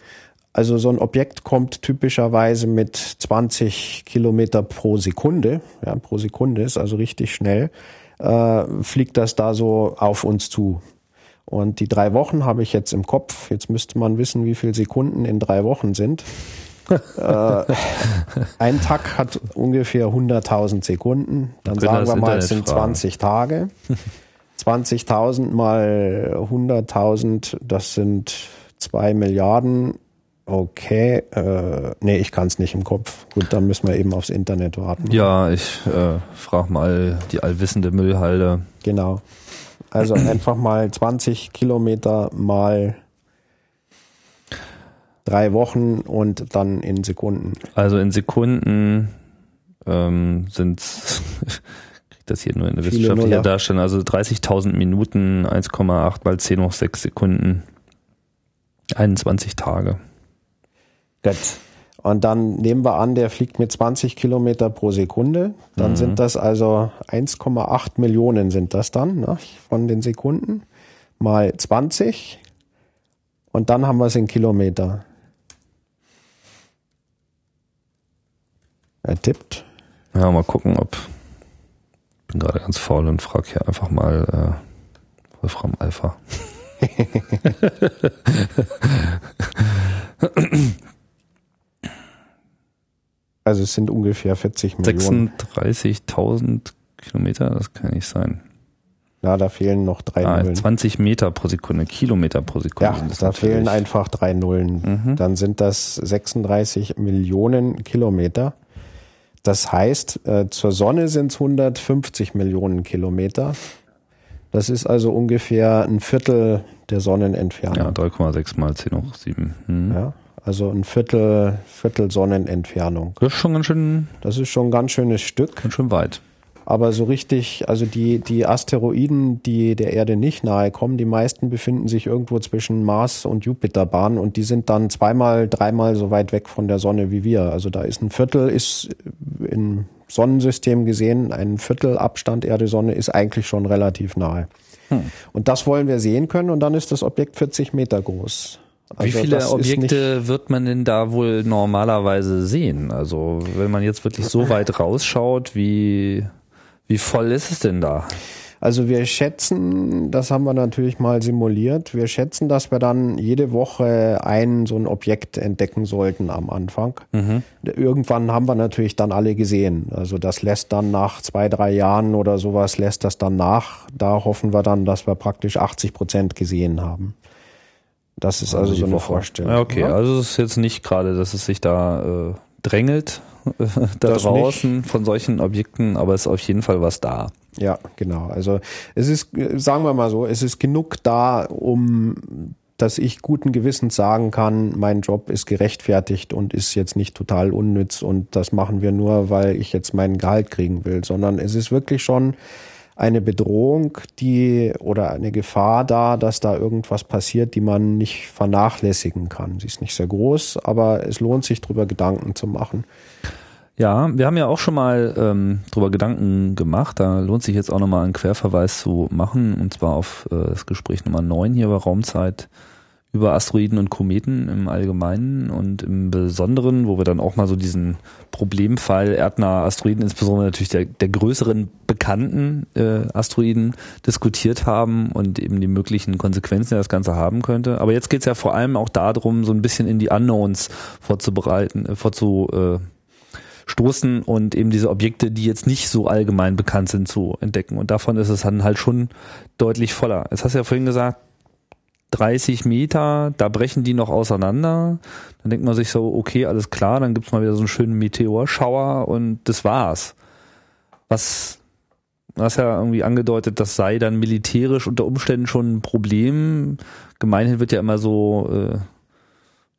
Also so ein Objekt kommt typischerweise mit 20 Kilometer pro Sekunde, ja, pro Sekunde ist also richtig schnell, äh, fliegt das da so auf uns zu. Und die drei Wochen habe ich jetzt im Kopf. Jetzt müsste man wissen, wie viele Sekunden in drei Wochen sind. [LAUGHS] äh, ein Tag hat ungefähr 100.000 Sekunden. Dann sagen wir mal, es sind 20 Tage. [LAUGHS] 20.000 mal 100.000, das sind zwei Milliarden Okay, äh, nee, ich kann es nicht im Kopf. Gut, dann müssen wir eben aufs Internet warten. Ja, ich äh, frage mal die allwissende Müllhalde. Genau. Also [CLEARS THROAT] einfach mal 20 Kilometer mal drei Wochen und dann in Sekunden. Also in Sekunden ähm, sind [LAUGHS] kriegt das hier nur in der wissenschaftlichen Darstellung, also 30.000 Minuten, 1,8 mal 10 hoch 6 Sekunden, 21 Tage. Gut. Und dann nehmen wir an, der fliegt mit 20 Kilometer pro Sekunde. Dann mhm. sind das also 1,8 Millionen sind das dann ne, von den Sekunden mal 20. Und dann haben wir es in Kilometer. Er tippt. Ja, mal gucken, ob. Ich bin gerade ganz faul und frage hier einfach mal äh, Wolfram Alpha. [LAUGHS] [LAUGHS] also es sind ungefähr 40 Millionen. 36.000 Kilometer, das kann nicht sein. Ja, da fehlen noch drei Ah, Nullen. 20 Meter pro Sekunde, Kilometer pro Sekunde. Ja, da fehlen einfach drei Nullen. Mhm. Dann sind das 36 Millionen Kilometer. Das heißt, äh, zur Sonne sind es 150 Millionen Kilometer. Das ist also ungefähr ein Viertel der Ja, Sonnenentfernung. 3,6 mal 10 hoch 7. Hm. Ja, also ein Viertel, Viertel Sonnenentfernung. Das ist schon ganz schön, Das ist schon ein ganz schönes Stück. ganz schön weit. Aber so richtig, also die, die Asteroiden, die der Erde nicht nahe kommen, die meisten befinden sich irgendwo zwischen Mars und Jupiterbahn und die sind dann zweimal, dreimal so weit weg von der Sonne wie wir. Also da ist ein Viertel, ist im Sonnensystem gesehen, ein Viertel Abstand Erde-Sonne ist eigentlich schon relativ nahe. Hm. Und das wollen wir sehen können und dann ist das Objekt 40 Meter groß. Wie Also viele ist nicht- Objekte wird man denn da wohl normalerweise sehen? Also wenn man jetzt wirklich so weit rausschaut, wie, wie voll ist es denn da? Also wir schätzen, das haben wir natürlich mal simuliert, wir schätzen, dass wir dann jede Woche ein so ein Objekt entdecken sollten am Anfang. Irgendwann haben wir natürlich dann alle gesehen. Also das lässt dann nach zwei, drei Jahren oder sowas, lässt das dann nach. Da hoffen wir dann, dass wir praktisch 80 Prozent gesehen haben. Das ist also, die so eine Woche. Vorstellung. Ja, okay, Ja? also es ist jetzt nicht gerade, dass es sich da äh, drängelt, [LAUGHS] da Das draußen von solchen Objekten, aber es ist auf jeden Fall was da. Ja, genau. Also es ist, sagen wir mal so, es ist genug da, um dass ich guten Gewissens sagen kann, mein Job ist gerechtfertigt und ist jetzt nicht total unnütz und das machen wir nur, weil ich jetzt meinen Gehalt kriegen will, sondern es ist wirklich schon eine Bedrohung, die oder eine Gefahr da, dass da irgendwas passiert, die man nicht vernachlässigen kann. Sie ist nicht sehr groß, aber es lohnt sich darüber Gedanken zu machen. Ja, wir haben ja auch schon mal ähm, drüber Gedanken gemacht. Da lohnt sich jetzt auch nochmal einen Querverweis zu machen, und zwar auf äh, das Gespräch Nummer 9 hier bei Raumzeit über Asteroiden und Kometen im Allgemeinen und im Besonderen, wo wir dann auch mal so diesen Problemfall erdnahe Asteroiden, insbesondere natürlich der, der größeren bekannten äh, Asteroiden, diskutiert haben und eben die möglichen Konsequenzen, die das Ganze haben könnte. Aber jetzt geht es ja vor allem auch darum, so ein bisschen in die Unknowns vorzubereiten, äh, vorzu, äh, stoßen und eben diese Objekte, die jetzt nicht so allgemein bekannt sind, zu entdecken. Und davon ist es dann halt schon deutlich voller. Jetzt hast du ja vorhin gesagt, 30 Meter, da brechen die noch auseinander. Dann denkt man sich so, okay, alles klar, dann gibt's mal wieder so einen schönen Meteorschauer und das war's. Was, du hast ja irgendwie angedeutet, das sei dann militärisch unter Umständen schon ein Problem. Gemeinhin wird ja immer so, äh,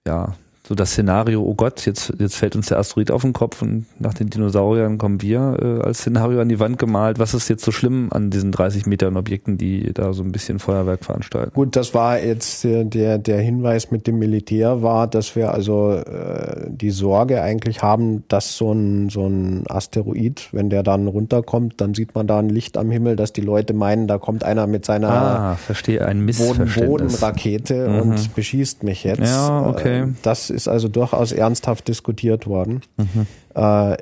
ja, so das Szenario, oh Gott, jetzt, jetzt fällt uns der Asteroid auf den Kopf und nach den Dinosauriern kommen wir äh, als Szenario an die Wand gemalt. Was ist jetzt so schlimm an diesen 30 Metern Objekten, die da so ein bisschen Feuerwerk veranstalten? Gut, das war jetzt äh, der, der Hinweis mit dem Militär war, dass wir also äh, die Sorge eigentlich haben, dass so ein, so ein Asteroid, wenn der dann runterkommt, dann sieht man da ein Licht am Himmel, dass die Leute meinen, da kommt einer mit seiner Ah, verstehe, ein Missverständnis. Boden-Boden-Rakete Mhm. und beschießt mich jetzt. Ja, okay. Äh, Das ist also durchaus ernsthaft diskutiert worden. Mhm. Äh,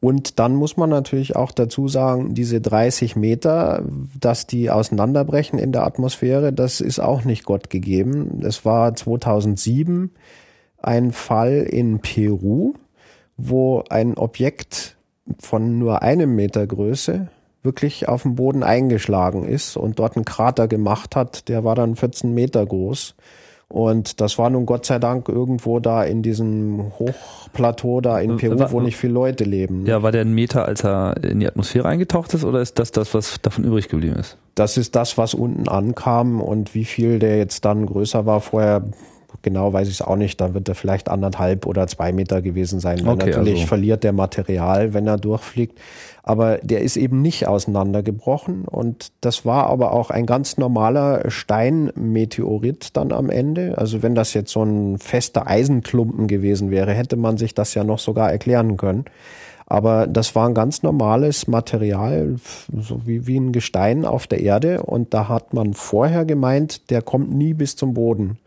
Und dann muss man natürlich auch dazu sagen, diese 30 Meter, dass die auseinanderbrechen in der Atmosphäre, das ist auch nicht Gott gegeben. Es war 2007 ein Fall in Peru, wo ein Objekt von nur einem Meter Größe wirklich auf dem Boden eingeschlagen ist und dort einen Krater gemacht hat, der war dann 14 Meter groß. Und das war nun Gott sei Dank irgendwo da in diesem Hochplateau da in Peru, wo nicht viele Leute leben. Ja, war der ein Meter, als er in die Atmosphäre eingetaucht ist, oder ist das das, was davon übrig geblieben ist? Das ist das, was unten ankam und wie viel der jetzt dann größer war vorher, genau weiß ich es auch nicht. Dann wird er vielleicht anderthalb oder zwei Meter gewesen sein. Weil Okay, natürlich also- verliert der Material, wenn er durchfliegt. Aber der ist eben nicht auseinandergebrochen und das war aber auch ein ganz normaler Steinmeteorit dann am Ende. Also wenn das jetzt so ein fester Eisenklumpen gewesen wäre, hätte man sich das ja noch sogar erklären können. Aber das war ein ganz normales Material, so wie, wie ein Gestein auf der Erde. Und da hat man vorher gemeint, der kommt nie bis zum Boden.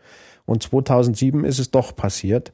Und 2007 ist es doch passiert.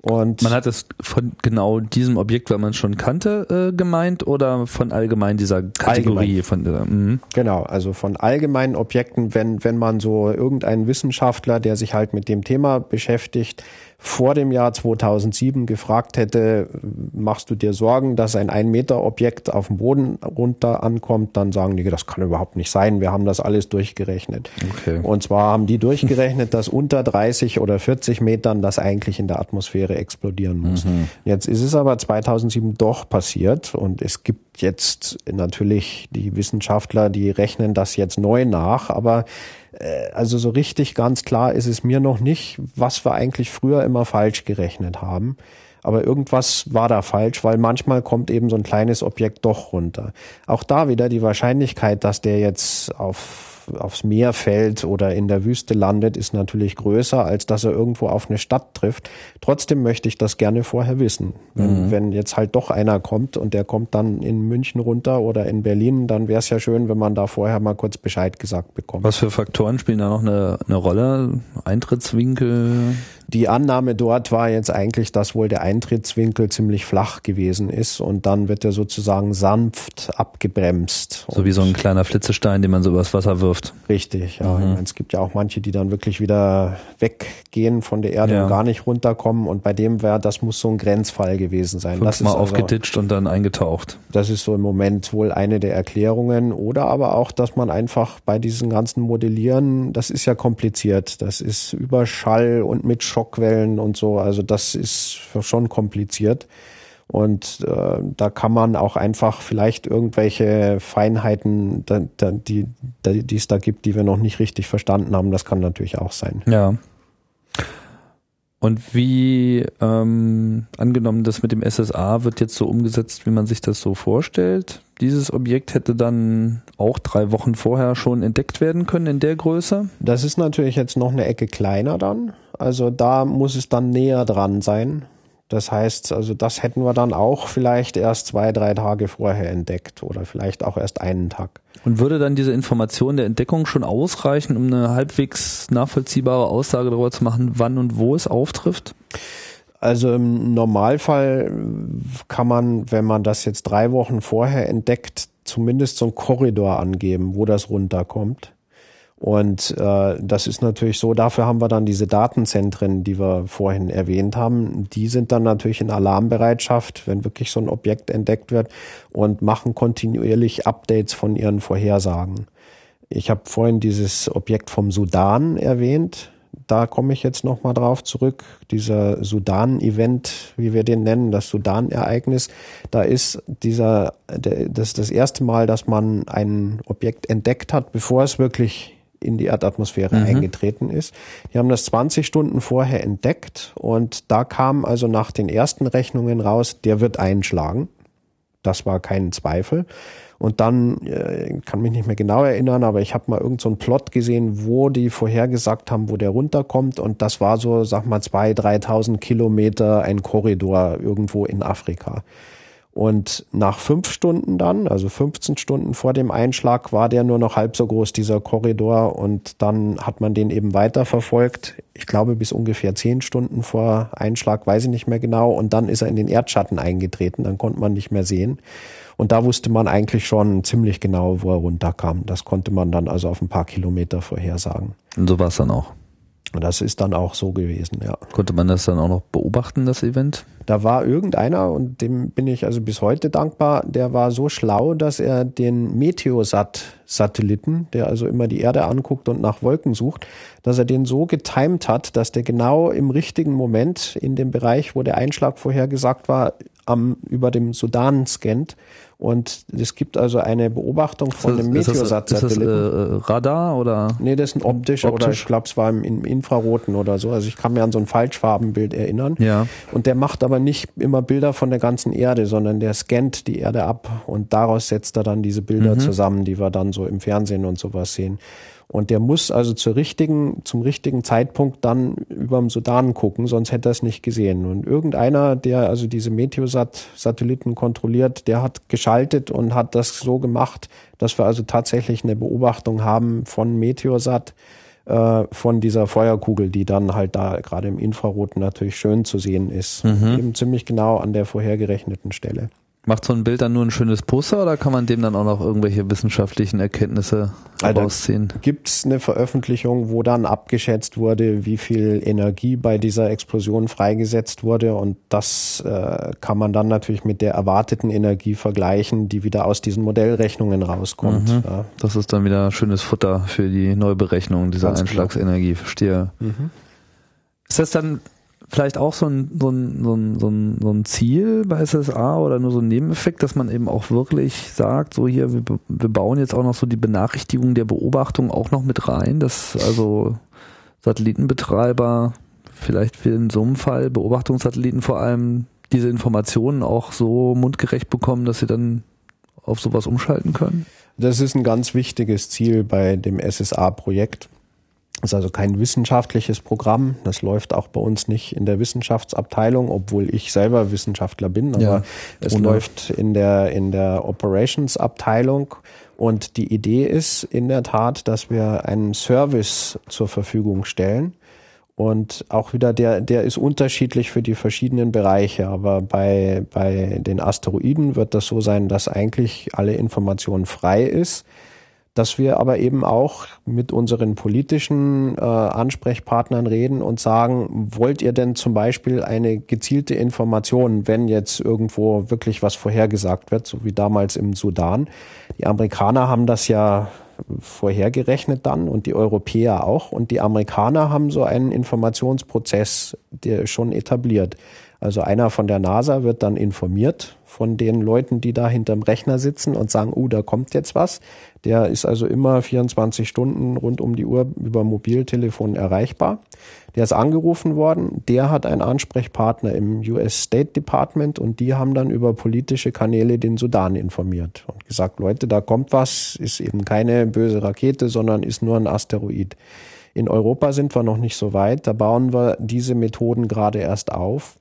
Und man hat es von genau diesem Objekt, weil man es schon kannte, äh, gemeint oder von allgemein dieser Kategorie allgemein. von dieser, mh. Genau, also von allgemeinen Objekten, wenn, wenn man so irgendeinen Wissenschaftler, der sich halt mit dem Thema beschäftigt, vor dem Jahr 2007 gefragt hätte, machst du dir Sorgen, dass ein ein Meter Objekt auf dem Boden runter ankommt, dann sagen die, das kann überhaupt nicht sein. Wir haben das alles durchgerechnet. Okay. Und zwar haben die durchgerechnet, dass unter 30 oder 40 Metern das eigentlich in der Atmosphäre explodieren muss. Mhm. Jetzt ist es aber 2007 doch passiert und es gibt jetzt natürlich die Wissenschaftler, die rechnen das jetzt neu nach, aber äh, also so richtig ganz klar ist es mir noch nicht, was wir eigentlich früher immer falsch gerechnet haben. Aber irgendwas war da falsch, weil manchmal kommt eben so ein kleines Objekt doch runter. Auch da wieder die Wahrscheinlichkeit, dass der jetzt auf aufs Meer fällt oder in der Wüste landet, ist natürlich größer, als dass er irgendwo auf eine Stadt trifft. Trotzdem möchte ich das gerne vorher wissen. Wenn, mhm. wenn jetzt halt doch einer kommt und der kommt dann in München runter oder in Berlin, dann wäre es ja schön, wenn man da vorher mal kurz Bescheid gesagt bekommt. Was für Faktoren spielen da noch eine, eine Rolle? Eintrittswinkel? Die Annahme dort war jetzt eigentlich, dass wohl der Eintrittswinkel ziemlich flach gewesen ist und dann wird er sozusagen sanft abgebremst. So wie so ein kleiner Flitzestein, den man so übers Wasser wirft. Richtig, ja. Mhm. Meine, es gibt ja auch manche, die dann wirklich wieder weggehen von der Erde ja. und gar nicht runterkommen und bei dem wäre, das muss so ein Grenzfall gewesen sein. Fünfmal das ist also, aufgeditscht und dann eingetaucht. Das ist so im Moment wohl eine der Erklärungen oder aber auch, dass man einfach bei diesen ganzen Modellieren, das ist ja kompliziert, das ist Überschall und mit Schall Schockwellen und so. Also das ist schon kompliziert. Und äh, da kann man auch einfach vielleicht irgendwelche Feinheiten, da, da, die, die es da gibt, die wir noch nicht richtig verstanden haben, das kann natürlich auch sein. Ja. Und wie ähm, angenommen, das mit dem SSA wird jetzt so umgesetzt, wie man sich das so vorstellt? Dieses Objekt hätte dann auch drei Wochen vorher schon entdeckt werden können in der Größe? Das ist natürlich jetzt noch eine Ecke kleiner dann. Also da muss es dann näher dran sein. Das heißt, also das hätten wir dann auch vielleicht erst zwei, drei Tage vorher entdeckt oder vielleicht auch erst einen Tag. Und würde dann diese Information der Entdeckung schon ausreichen, um eine halbwegs nachvollziehbare Aussage darüber zu machen, wann und wo es auftrifft? Also im Normalfall kann man, wenn man das jetzt drei Wochen vorher entdeckt, zumindest so einen Korridor angeben, wo das runterkommt. Und äh, das ist natürlich so, dafür haben wir dann diese Datenzentren, die wir vorhin erwähnt haben. Die sind dann natürlich in Alarmbereitschaft, wenn wirklich so ein Objekt entdeckt wird und machen kontinuierlich Updates von ihren Vorhersagen. Ich habe vorhin dieses Objekt vom Sudan erwähnt. Da komme ich jetzt nochmal drauf zurück. Dieser Sudan-Event, wie wir den nennen, das Sudan-Ereignis, da ist dieser, das ist das erste Mal, dass man ein Objekt entdeckt hat, bevor es wirklich in die Erdatmosphäre mhm. eingetreten ist. Die haben das 20 Stunden vorher entdeckt und da kam also nach den ersten Rechnungen raus, der wird einschlagen. Das war kein Zweifel. Und dann, äh, kann mich nicht mehr genau erinnern, aber ich habe mal irgendeinen so Plot gesehen, wo die vorhergesagt haben, wo der runterkommt. Und das war so, sag mal, zwei, dreitausend Kilometer ein Korridor irgendwo in Afrika. Und nach fünf Stunden dann, also 15 Stunden vor dem Einschlag, war der nur noch halb so groß, dieser Korridor. Und dann hat man den eben weiter verfolgt. Ich glaube, bis ungefähr zehn Stunden vor Einschlag, weiß ich nicht mehr genau. Und dann ist er in den Erdschatten eingetreten. Dann konnte man nicht mehr sehen. Und da wusste man eigentlich schon ziemlich genau, wo er runterkam. Das konnte man dann also auf ein paar Kilometer vorhersagen. Und so war es dann auch. Und das ist dann auch so gewesen, ja. Konnte man das dann auch noch beobachten, das Event? Da war irgendeiner, und dem bin ich also bis heute dankbar, der war so schlau, dass er den Meteosat-Satelliten, der also immer die Erde anguckt und nach Wolken sucht, dass er den so getimt hat, dass der genau im richtigen Moment in dem Bereich, wo der Einschlag vorhergesagt war, am, über dem Sudan scannt und es gibt also eine Beobachtung von einem Meteosat-Satelliten. Ist das äh, Radar oder? Nee, das ist ein optischer Optisch. oder ich glaube, es war im, im, Infraroten oder so. Also ich kann mir an so ein Falschfarbenbild erinnern. Ja. Und der macht aber nicht immer Bilder von der ganzen Erde, sondern der scannt die Erde ab und daraus setzt er dann diese Bilder mhm. zusammen, die wir dann so im Fernsehen und sowas sehen. Und der muss also zur richtigen, zum richtigen Zeitpunkt dann über dem Sudan gucken, sonst hätte er es nicht gesehen. Und irgendeiner, der also diese Meteosat-Satelliten kontrolliert, der hat geschaltet und hat das so gemacht, dass wir also tatsächlich eine Beobachtung haben von Meteosat äh, von dieser Feuerkugel, die dann halt da gerade im Infrarot natürlich schön zu sehen ist. Mhm. Eben ziemlich genau an der vorhergerechneten Stelle. Macht so ein Bild dann nur ein schönes Poster oder kann man dem dann auch noch irgendwelche wissenschaftlichen Erkenntnisse also rausziehen? Gibt es eine Veröffentlichung, wo dann abgeschätzt wurde, wie viel Energie bei dieser Explosion freigesetzt wurde und das äh, kann man dann natürlich mit der erwarteten Energie vergleichen, die wieder aus diesen Modellrechnungen rauskommt. Mhm. Ja. Das ist dann wieder schönes Futter für die Neuberechnung dieser Ganz genau. Einschlagsenergie, verstehe. Mhm. Ist das dann vielleicht auch so ein, so ein, so ein, so ein, so ein Ziel bei SSA oder nur so ein Nebeneffekt, dass man eben auch wirklich sagt, so hier, wir, wir bauen jetzt auch noch so die Benachrichtigung der Beobachtung auch noch mit rein, dass also Satellitenbetreiber vielleicht für in so einem Fall Beobachtungssatelliten vor allem diese Informationen auch so mundgerecht bekommen, dass sie dann auf sowas umschalten können? Das ist ein ganz wichtiges Ziel bei dem SSA-Projekt. Das ist also kein wissenschaftliches Programm. Das läuft auch bei uns nicht in der Wissenschaftsabteilung, obwohl ich selber Wissenschaftler bin. Aber ja, es läuft in der, in der Operations-Abteilung. Und die Idee ist in der Tat, dass wir einen Service zur Verfügung stellen. Und auch wieder der, der ist unterschiedlich für die verschiedenen Bereiche. Aber bei, bei den Asteroiden wird das so sein, dass eigentlich alle Information frei ist dass wir aber eben auch mit unseren politischen äh, Ansprechpartnern reden und sagen, wollt ihr denn zum Beispiel eine gezielte Information, wenn jetzt irgendwo wirklich was vorhergesagt wird, so wie damals im Sudan? Die Amerikaner haben das ja vorhergerechnet dann und die Europäer auch. Und die Amerikaner haben so einen Informationsprozess der schon etabliert. Also einer von der NASA wird dann informiert von den Leuten, die da hinterm Rechner sitzen und sagen, uh, da kommt jetzt was. Der ist also immer 24 Stunden rund um die Uhr über Mobiltelefon erreichbar. Der ist angerufen worden, der hat einen Ansprechpartner im US State Department und die haben dann über politische Kanäle den Sudan informiert und gesagt, Leute, da kommt was, ist eben keine böse Rakete, sondern ist nur ein Asteroid. In Europa sind wir noch nicht so weit, da bauen wir diese Methoden gerade erst auf.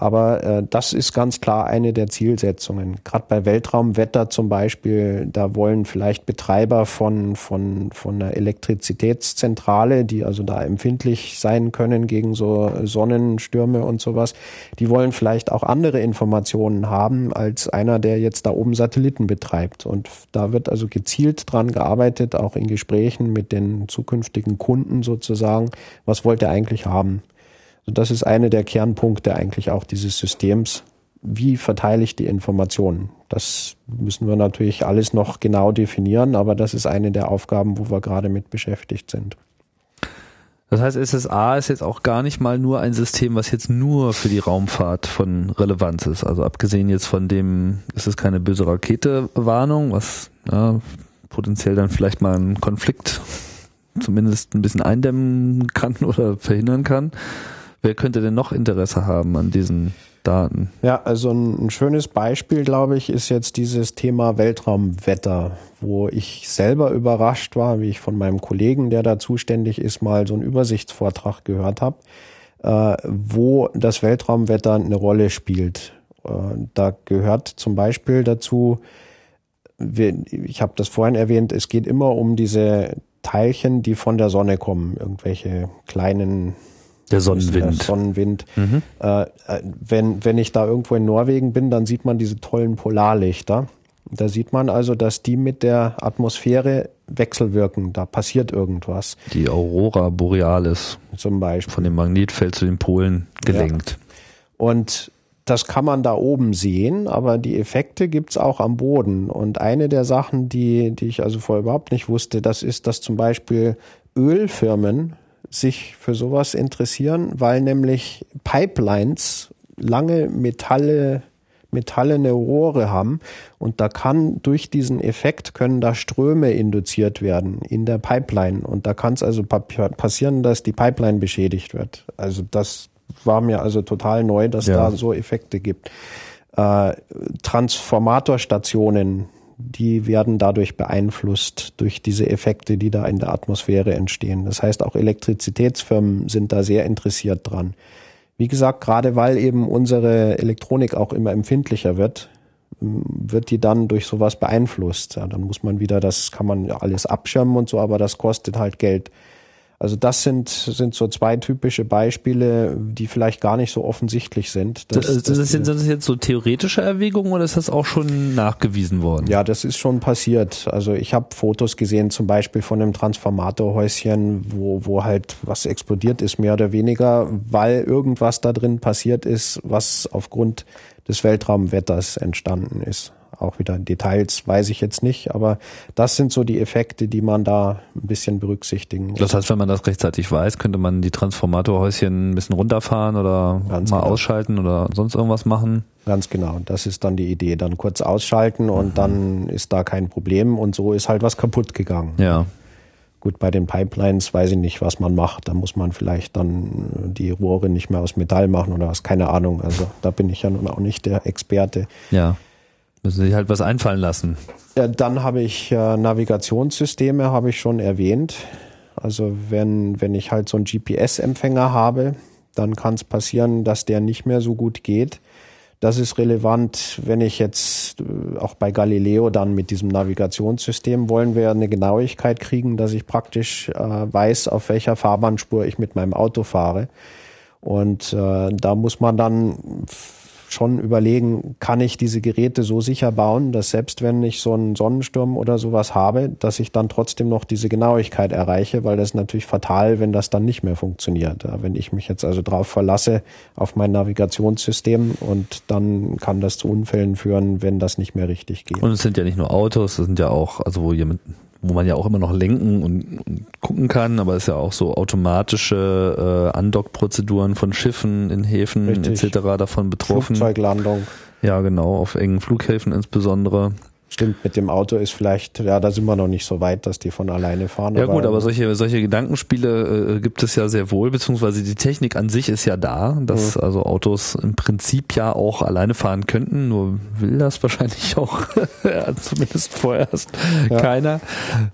Aber äh, das ist ganz klar eine der Zielsetzungen. Gerade bei Weltraumwetter zum Beispiel, da wollen vielleicht Betreiber von, von, von einer Elektrizitätszentrale, die also da empfindlich sein können gegen so Sonnenstürme und sowas, die wollen vielleicht auch andere Informationen haben als einer, der jetzt da oben Satelliten betreibt. Und da wird also gezielt dran gearbeitet, auch in Gesprächen mit den zukünftigen Kunden sozusagen, was wollt ihr eigentlich haben? Das ist eine der Kernpunkte eigentlich auch dieses Systems. Wie verteile ich die Informationen? Das müssen wir natürlich alles noch genau definieren, aber das ist eine der Aufgaben, wo wir gerade mit beschäftigt sind. Das heißt, SSA ist jetzt auch gar nicht mal nur ein System, was jetzt nur für die Raumfahrt von Relevanz ist. Also abgesehen jetzt von dem, ist es keine böse Rakete-Warnung, was ja, potenziell dann vielleicht mal einen Konflikt zumindest ein bisschen eindämmen kann [LAUGHS] oder verhindern kann. Wer könnte denn noch Interesse haben an diesen Daten? Ja, also ein, ein schönes Beispiel, glaube ich, ist jetzt dieses Thema Weltraumwetter, wo ich selber überrascht war, wie ich von meinem Kollegen, der da zuständig ist, mal so einen Übersichtsvortrag gehört habe, äh, wo das Weltraumwetter eine Rolle spielt. Äh, da gehört zum Beispiel dazu, ich habe das vorhin erwähnt, es geht immer um diese Teilchen, die von der Sonne kommen, irgendwelche kleinen der Sonnenwind. Der Sonnenwind. Mhm. Äh, wenn, wenn ich da irgendwo in Norwegen bin, dann sieht man diese tollen Polarlichter. Da sieht man also, dass die mit der Atmosphäre wechselwirken. Da passiert irgendwas. Die Aurora Borealis. Zum Beispiel. Von dem Magnetfeld zu den Polen gelenkt. Ja. Und das kann man da oben sehen, aber die Effekte gibt's auch am Boden. Und eine der Sachen, die, die ich also vorher überhaupt nicht wusste, das ist, dass zum Beispiel Ölfirmen sich für sowas interessieren, weil nämlich Pipelines lange Metalle metallene Rohre haben und da kann durch diesen Effekt können da Ströme induziert werden in der Pipeline und da kann es also passieren, dass die Pipeline beschädigt wird. Also das war mir also total neu, dass ja. da so Effekte gibt. Äh, Transformatorstationen die werden dadurch beeinflusst durch diese Effekte, die da in der Atmosphäre entstehen. Das heißt, auch Elektrizitätsfirmen sind da sehr interessiert dran. Wie gesagt, gerade weil eben unsere Elektronik auch immer empfindlicher wird, wird die dann durch sowas beeinflusst. Ja, dann muss man wieder, das kann man alles abschirmen und so, aber das kostet halt Geld. Also das sind, sind so zwei typische Beispiele, die vielleicht gar nicht so offensichtlich sind. Dass, das, das, ist jetzt, das jetzt so theoretische Erwägungen oder ist das auch schon nachgewiesen worden? Ja, das ist schon passiert. Also ich habe Fotos gesehen, zum Beispiel von einem Transformatorhäuschen, wo, wo halt was explodiert ist, mehr oder weniger, weil irgendwas da drin passiert ist, was aufgrund des Weltraumwetters entstanden ist. Auch wieder Details weiß ich jetzt nicht, aber das sind so die Effekte, die man da ein bisschen berücksichtigen muss. Das heißt, wenn man das rechtzeitig weiß, könnte man die Transformatorhäuschen ein bisschen runterfahren oder Ganz mal genau. ausschalten oder sonst irgendwas machen? Ganz genau. Das ist dann die Idee. Dann kurz ausschalten und mhm. dann ist da kein Problem und so ist halt was kaputt gegangen. Ja. Gut, bei den Pipelines weiß ich nicht, was man macht. Da muss man vielleicht dann die Rohre nicht mehr aus Metall machen oder was, keine Ahnung. Also da bin ich ja nun auch nicht der Experte. Ja. Müssen sich halt was einfallen lassen. Dann habe ich äh, Navigationssysteme, habe ich schon erwähnt. Also wenn, wenn ich halt so einen GPS-Empfänger habe, dann kann es passieren, dass der nicht mehr so gut geht. Das ist relevant, wenn ich jetzt äh, auch bei Galileo dann mit diesem Navigationssystem wollen wir eine Genauigkeit kriegen, dass ich praktisch äh, weiß, auf welcher Fahrbahnspur ich mit meinem Auto fahre. Und äh, da muss man dann schon überlegen, kann ich diese Geräte so sicher bauen, dass selbst wenn ich so einen Sonnensturm oder sowas habe, dass ich dann trotzdem noch diese Genauigkeit erreiche, weil das ist natürlich fatal, wenn das dann nicht mehr funktioniert. Wenn ich mich jetzt also drauf verlasse auf mein Navigationssystem und dann kann das zu Unfällen führen, wenn das nicht mehr richtig geht. Und es sind ja nicht nur Autos, es sind ja auch, also wo jemand wo man ja auch immer noch lenken und, und gucken kann, aber es ist ja auch so automatische äh, Andockprozeduren von Schiffen in Häfen Richtig. etc. davon betroffen. Flugzeuglandung. Ja, genau, auf engen Flughäfen insbesondere. Stimmt, mit dem Auto ist vielleicht, ja, da sind wir noch nicht so weit, dass die von alleine fahren. Ja aber gut, aber solche, solche Gedankenspiele äh, gibt es ja sehr wohl, beziehungsweise die Technik an sich ist ja da, dass mhm. also Autos im Prinzip ja auch alleine fahren könnten, nur will das [LAUGHS] wahrscheinlich auch, [LAUGHS] ja, zumindest vorerst ja. keiner.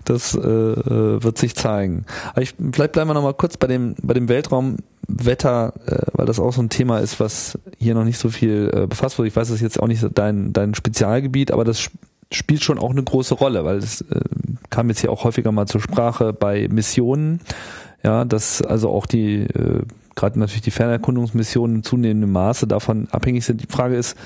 Das äh, äh, wird sich zeigen. Aber ich, vielleicht bleiben wir nochmal kurz bei dem, bei dem Weltraumwetter, äh, weil das auch so ein Thema ist, was hier noch nicht so viel äh, befasst wurde. Ich weiß, das ist jetzt auch nicht dein, dein Spezialgebiet, aber das spielt schon auch eine große Rolle, weil es äh, kam jetzt hier auch häufiger mal zur Sprache bei Missionen, ja, dass also auch die äh, gerade natürlich die Fernerkundungsmissionen in zunehmendem Maße davon abhängig sind. Die Frage ist,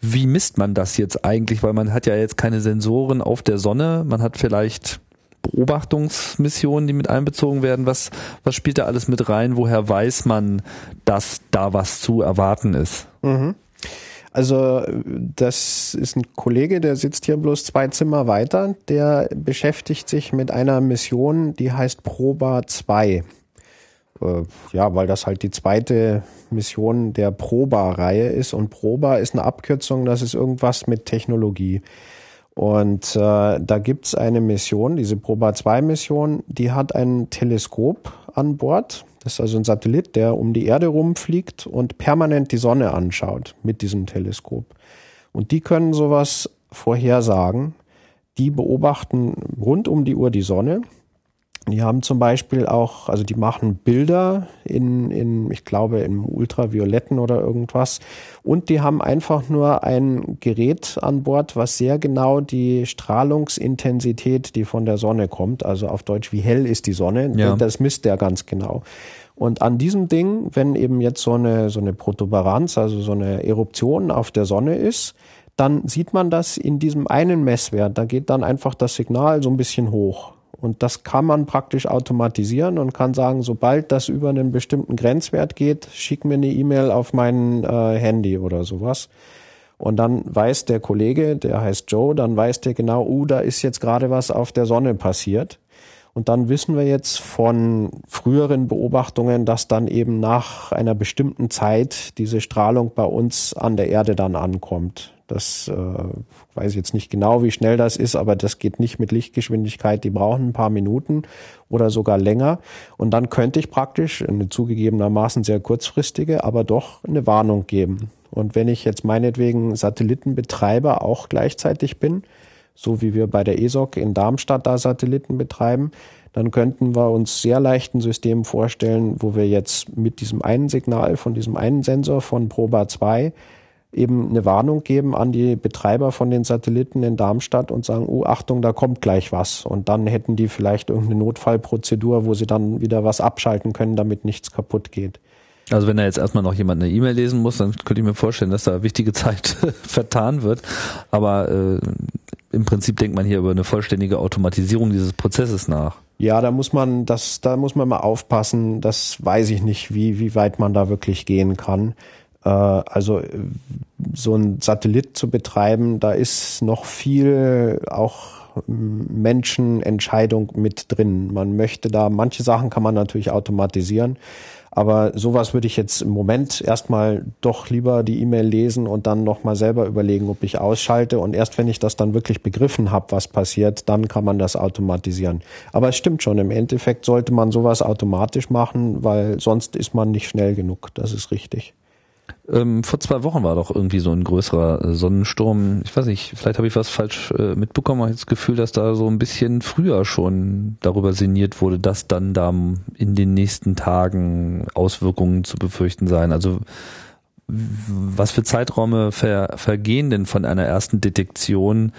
wie misst man das jetzt eigentlich? Weil man hat ja jetzt keine Sensoren auf der Sonne, man hat vielleicht Beobachtungsmissionen, die mit einbezogen werden. Was, was spielt da alles mit rein? Woher weiß man, dass da was zu erwarten ist? Mhm. Also das ist ein Kollege, der sitzt hier bloß zwei Zimmer weiter. Der beschäftigt sich mit einer Mission, die heißt Proba 2. Äh, ja, weil das halt die zweite Mission der Proba-Reihe ist. Und Proba ist eine Abkürzung, das ist irgendwas mit Technologie. Und äh, da gibt's eine Mission, diese Proba 2 Mission, die hat ein Teleskop an Bord das ist also ein Satellit, der um die Erde rumfliegt und permanent die Sonne anschaut mit diesem Teleskop. Und die können sowas vorhersagen. Die beobachten rund um die Uhr die Sonne die haben zum Beispiel auch, also die machen Bilder in, in, ich glaube, im Ultravioletten oder irgendwas. Und die haben einfach nur ein Gerät an Bord, was sehr genau die Strahlungsintensität, die von der Sonne kommt, also auf Deutsch, wie hell ist die Sonne, ja. das misst der ganz genau. Und an diesem Ding, wenn eben jetzt so eine, so eine Protuberanz, also so eine Eruption auf der Sonne ist, dann sieht man das in diesem einen Messwert. Da geht dann einfach das Signal so ein bisschen hoch. Und das kann man praktisch automatisieren und kann sagen, sobald das über einen bestimmten Grenzwert geht, schick mir eine E-Mail auf mein äh, Handy oder sowas. Und dann weiß der Kollege, der heißt Joe, dann weiß der genau, uh, da ist jetzt gerade was auf der Sonne passiert. Und dann wissen wir jetzt von früheren Beobachtungen, dass dann eben nach einer bestimmten Zeit diese Strahlung bei uns an der Erde dann ankommt. Das äh, weiß ich jetzt nicht genau, wie schnell das ist, aber das geht nicht mit Lichtgeschwindigkeit. Die brauchen ein paar Minuten oder sogar länger. Und dann könnte ich praktisch eine zugegebenermaßen sehr kurzfristige, aber doch eine Warnung geben. Und wenn ich jetzt meinetwegen Satellitenbetreiber auch gleichzeitig bin, so wie wir bei der ESOC in Darmstadt da Satelliten betreiben, dann könnten wir uns sehr leicht ein System vorstellen, wo wir jetzt mit diesem einen Signal von diesem einen Sensor von Proba 2 eben eine Warnung geben an die Betreiber von den Satelliten in Darmstadt und sagen, oh Achtung, da kommt gleich was. Und dann hätten die vielleicht irgendeine Notfallprozedur, wo sie dann wieder was abschalten können, damit nichts kaputt geht. Also wenn da jetzt erstmal noch jemand eine E-Mail lesen muss, dann könnte ich mir vorstellen, dass da wichtige Zeit [LAUGHS] vertan wird. Aber äh, im Prinzip denkt man hier über eine vollständige Automatisierung dieses Prozesses nach. Ja, da muss man das, da muss man mal aufpassen. Das weiß ich nicht, wie wie weit man da wirklich gehen kann. Äh, also so ein Satellit zu betreiben, da ist noch viel auch Menschenentscheidung mit drin. Man möchte da, manche Sachen kann man natürlich automatisieren, aber sowas würde ich jetzt im Moment erstmal doch lieber die E-Mail lesen und dann nochmal selber überlegen, ob ich ausschalte. Und erst wenn ich das dann wirklich begriffen habe, was passiert, dann kann man das automatisieren. Aber es stimmt schon, im Endeffekt sollte man sowas automatisch machen, weil sonst ist man nicht schnell genug. Das ist richtig. Ähm, vor zwei Wochen war doch irgendwie so ein größerer äh, Sonnensturm. Ich weiß nicht, vielleicht habe ich was falsch äh, mitbekommen. Ich habe das Gefühl, dass da so ein bisschen früher schon darüber sinniert wurde, dass dann da in den nächsten Tagen Auswirkungen zu befürchten seien. Also was für Zeiträume ver vergehen denn von einer ersten Detektion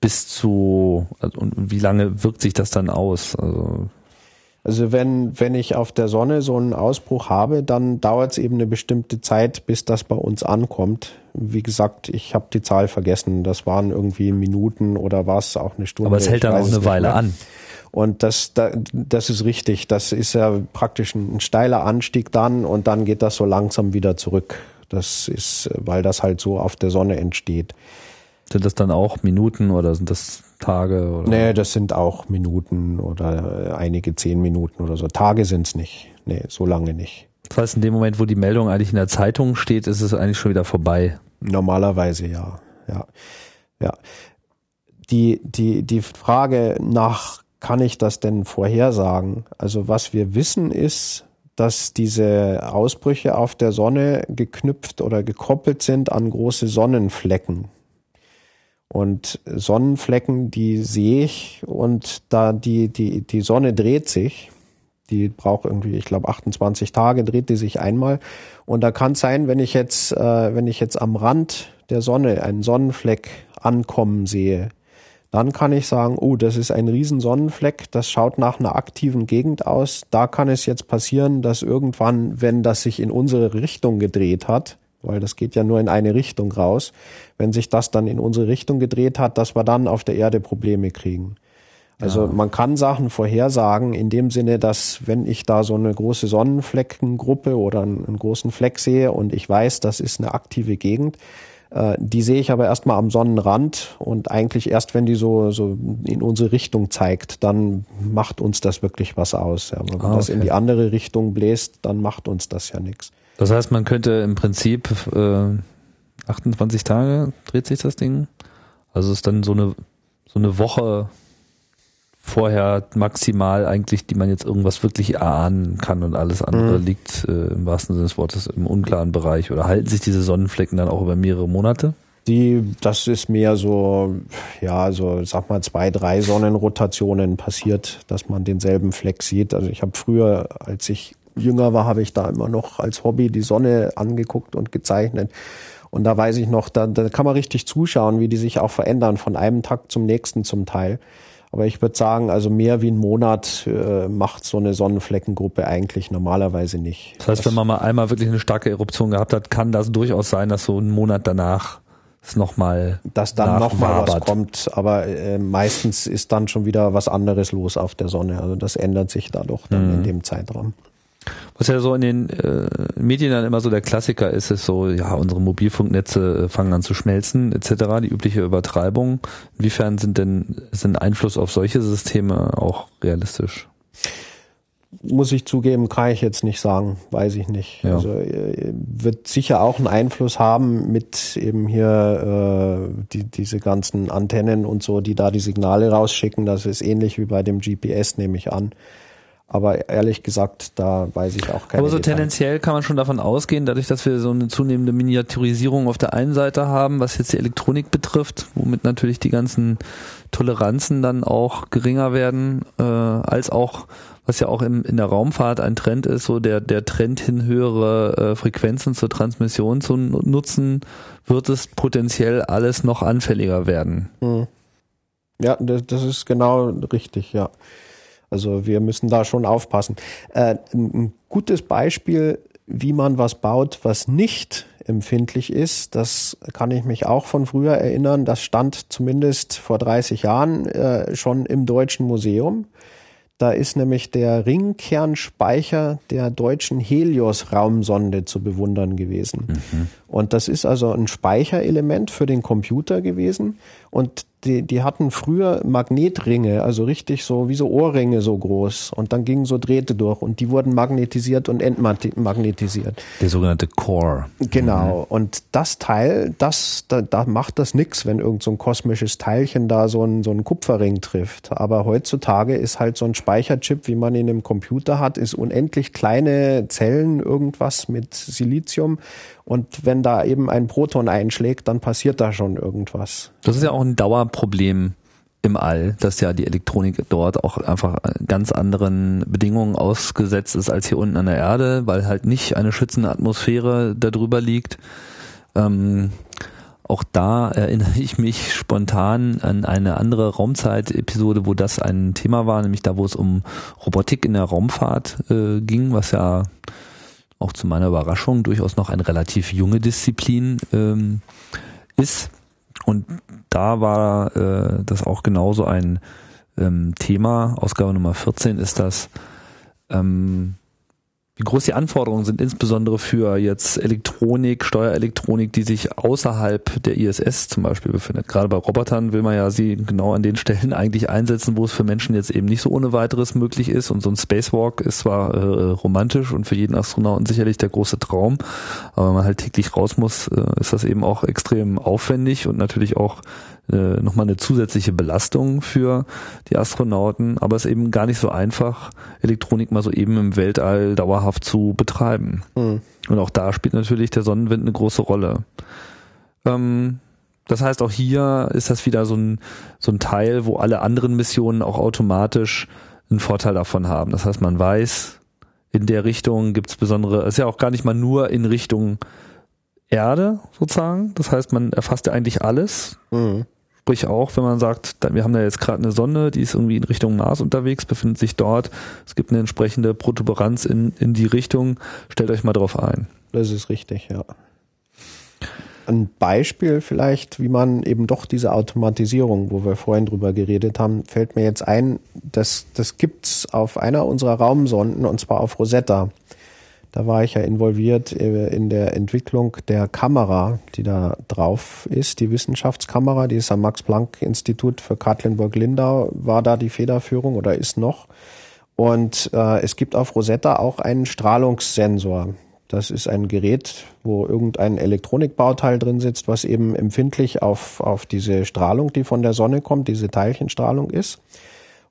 bis zu also, und wie lange wirkt sich das dann aus? Also also wenn, wenn ich auf der Sonne so einen Ausbruch habe, dann dauert es eben eine bestimmte Zeit, bis das bei uns ankommt. Wie gesagt, ich habe die Zahl vergessen. Das waren irgendwie Minuten oder was, auch eine Stunde. Aber es hält dann auch eine Weile mehr. an. Und das, das ist richtig. Das ist ja praktisch ein steiler Anstieg dann und dann geht das so langsam wieder zurück. Das ist, weil das halt so auf der Sonne entsteht. Sind das dann auch Minuten oder sind das Tage? Oder? Nee, das sind auch Minuten oder äh, einige zehn Minuten oder so. Tage sind's nicht. Nee, so lange nicht. Das heißt, in dem Moment, wo die Meldung eigentlich in der Zeitung steht, ist es eigentlich schon wieder vorbei. Normalerweise ja. Ja. Ja. Die, die, die Frage nach, kann ich das denn vorhersagen? Also was wir wissen ist, dass diese Ausbrüche auf der Sonne geknüpft oder gekoppelt sind an große Sonnenflecken. Und Sonnenflecken, die sehe ich und da die, die, die Sonne dreht sich. Die braucht irgendwie, ich glaube, 28 Tage dreht die sich einmal. Und da kann es sein, wenn ich jetzt, äh, wenn ich jetzt am Rand der Sonne einen Sonnenfleck ankommen sehe, dann kann ich sagen, oh, das ist ein riesen Sonnenfleck, das schaut nach einer aktiven Gegend aus. Da kann es jetzt passieren, dass irgendwann, wenn das sich in unsere Richtung gedreht hat, weil das geht ja nur in eine Richtung raus. Wenn sich das dann in unsere Richtung gedreht hat, dass wir dann auf der Erde Probleme kriegen. Also ja. man kann Sachen vorhersagen in dem Sinne, dass wenn ich da so eine große Sonnenfleckengruppe oder einen, einen großen Fleck sehe und ich weiß, das ist eine aktive Gegend, äh, die sehe ich aber erstmal am Sonnenrand und eigentlich erst, wenn die so, so in unsere Richtung zeigt, dann macht uns das wirklich was aus. Ja. wenn ah, okay. das in die andere Richtung bläst, dann macht uns das ja nichts. Das heißt, man könnte im Prinzip äh, 28 Tage dreht sich das Ding. Also ist dann so eine so eine Woche vorher maximal eigentlich, die man jetzt irgendwas wirklich erahnen kann und alles andere mhm. liegt äh, im wahrsten Sinne des Wortes im unklaren Bereich. Oder halten sich diese Sonnenflecken dann auch über mehrere Monate? Die, das ist mehr so, ja, so sag mal zwei, drei Sonnenrotationen passiert, dass man denselben Fleck sieht. Also ich habe früher, als ich jünger war, habe ich da immer noch als Hobby die Sonne angeguckt und gezeichnet. Und da weiß ich noch, da, da kann man richtig zuschauen, wie die sich auch verändern von einem Tag zum nächsten zum Teil. Aber ich würde sagen, also mehr wie ein Monat äh, macht so eine Sonnenfleckengruppe eigentlich normalerweise nicht. Das heißt, das, wenn man mal einmal wirklich eine starke Eruption gehabt hat, kann das durchaus sein, dass so ein Monat danach es nochmal dass dann nochmal was kommt, aber äh, meistens ist dann schon wieder was anderes los auf der Sonne. Also das ändert sich da doch dann mhm. in dem Zeitraum. Was ja so in den äh, Medien dann immer so der Klassiker ist, ist so, ja, unsere Mobilfunknetze äh, fangen an zu schmelzen, etc., die übliche Übertreibung. Inwiefern sind denn, sind Einfluss auf solche Systeme auch realistisch? Muss ich zugeben, kann ich jetzt nicht sagen, weiß ich nicht. Ja. Also äh, wird sicher auch einen Einfluss haben mit eben hier äh, die, diese ganzen Antennen und so, die da die Signale rausschicken. Das ist ähnlich wie bei dem GPS, nehme ich an. Aber ehrlich gesagt, da weiß ich auch keine. Aber so Details. tendenziell kann man schon davon ausgehen, dadurch, dass wir so eine zunehmende Miniaturisierung auf der einen Seite haben, was jetzt die Elektronik betrifft, womit natürlich die ganzen Toleranzen dann auch geringer werden, äh, als auch was ja auch im, in der Raumfahrt ein Trend ist, so der, der Trend hin höhere äh, Frequenzen zur Transmission zu nutzen, wird es potenziell alles noch anfälliger werden. Hm. Ja, das, das ist genau richtig, ja. Also wir müssen da schon aufpassen. Äh, ein gutes Beispiel, wie man was baut, was nicht empfindlich ist, das kann ich mich auch von früher erinnern. Das stand zumindest vor 30 Jahren äh, schon im Deutschen Museum. Da ist nämlich der Ringkernspeicher der deutschen Helios-Raumsonde zu bewundern gewesen. Mhm. Und das ist also ein Speicherelement für den Computer gewesen. Und die, die hatten früher Magnetringe, also richtig so wie so Ohrringe so groß. Und dann gingen so Drähte durch und die wurden magnetisiert und entmagnetisiert. Der sogenannte Core. Genau. Mhm. Und das Teil, das, da, da macht das nix, wenn irgend so ein kosmisches Teilchen da so ein, so ein Kupferring trifft. Aber heutzutage ist halt so ein Speicherchip, wie man ihn im Computer hat, ist unendlich kleine Zellen, irgendwas mit Silizium. Und wenn da eben ein Proton einschlägt, dann passiert da schon irgendwas. Das ist ja auch ein Dauerproblem im All, dass ja die Elektronik dort auch einfach ganz anderen Bedingungen ausgesetzt ist als hier unten an der Erde, weil halt nicht eine schützende Atmosphäre darüber liegt. Ähm, auch da erinnere ich mich spontan an eine andere Raumzeit-Episode, wo das ein Thema war, nämlich da, wo es um Robotik in der Raumfahrt äh, ging, was ja auch zu meiner Überraschung durchaus noch eine relativ junge Disziplin ähm, ist. Und da war äh, das auch genauso ein ähm, Thema. Ausgabe Nummer 14 ist das, ähm, wie groß die Anforderungen sind, insbesondere für jetzt Elektronik, Steuerelektronik, die sich außerhalb der ISS zum Beispiel befindet. Gerade bei Robotern will man ja sie genau an den Stellen eigentlich einsetzen, wo es für Menschen jetzt eben nicht so ohne weiteres möglich ist. Und so ein Spacewalk ist zwar äh, romantisch und für jeden Astronauten sicherlich der große Traum, aber wenn man halt täglich raus muss, äh, ist das eben auch extrem aufwendig und natürlich auch äh, nochmal eine zusätzliche Belastung für die Astronauten, aber es ist eben gar nicht so einfach, Elektronik mal so eben im Weltall dauerhaft zu betreiben. Mhm. Und auch da spielt natürlich der Sonnenwind eine große Rolle. Ähm, das heißt, auch hier ist das wieder so ein, so ein Teil, wo alle anderen Missionen auch automatisch einen Vorteil davon haben. Das heißt, man weiß, in der Richtung gibt es besondere, es ist ja auch gar nicht mal nur in Richtung Erde sozusagen. Das heißt, man erfasst ja eigentlich alles. Mhm. Sprich auch, wenn man sagt, wir haben da jetzt gerade eine Sonne, die ist irgendwie in Richtung Mars unterwegs, befindet sich dort, es gibt eine entsprechende Protuberanz in, in die Richtung, stellt euch mal drauf ein. Das ist richtig, ja. Ein Beispiel vielleicht, wie man eben doch diese Automatisierung, wo wir vorhin drüber geredet haben, fällt mir jetzt ein, das, das gibt's auf einer unserer Raumsonden und zwar auf Rosetta. Da war ich ja involviert äh, in der Entwicklung der Kamera, die da drauf ist. Die Wissenschaftskamera, die ist am Max-Planck-Institut für Katlenburg-Lindau, war da die Federführung oder ist noch. Und äh, es gibt auf Rosetta auch einen Strahlungssensor. Das ist ein Gerät, wo irgendein Elektronikbauteil drin sitzt, was eben empfindlich auf, auf diese Strahlung, die von der Sonne kommt, diese Teilchenstrahlung ist.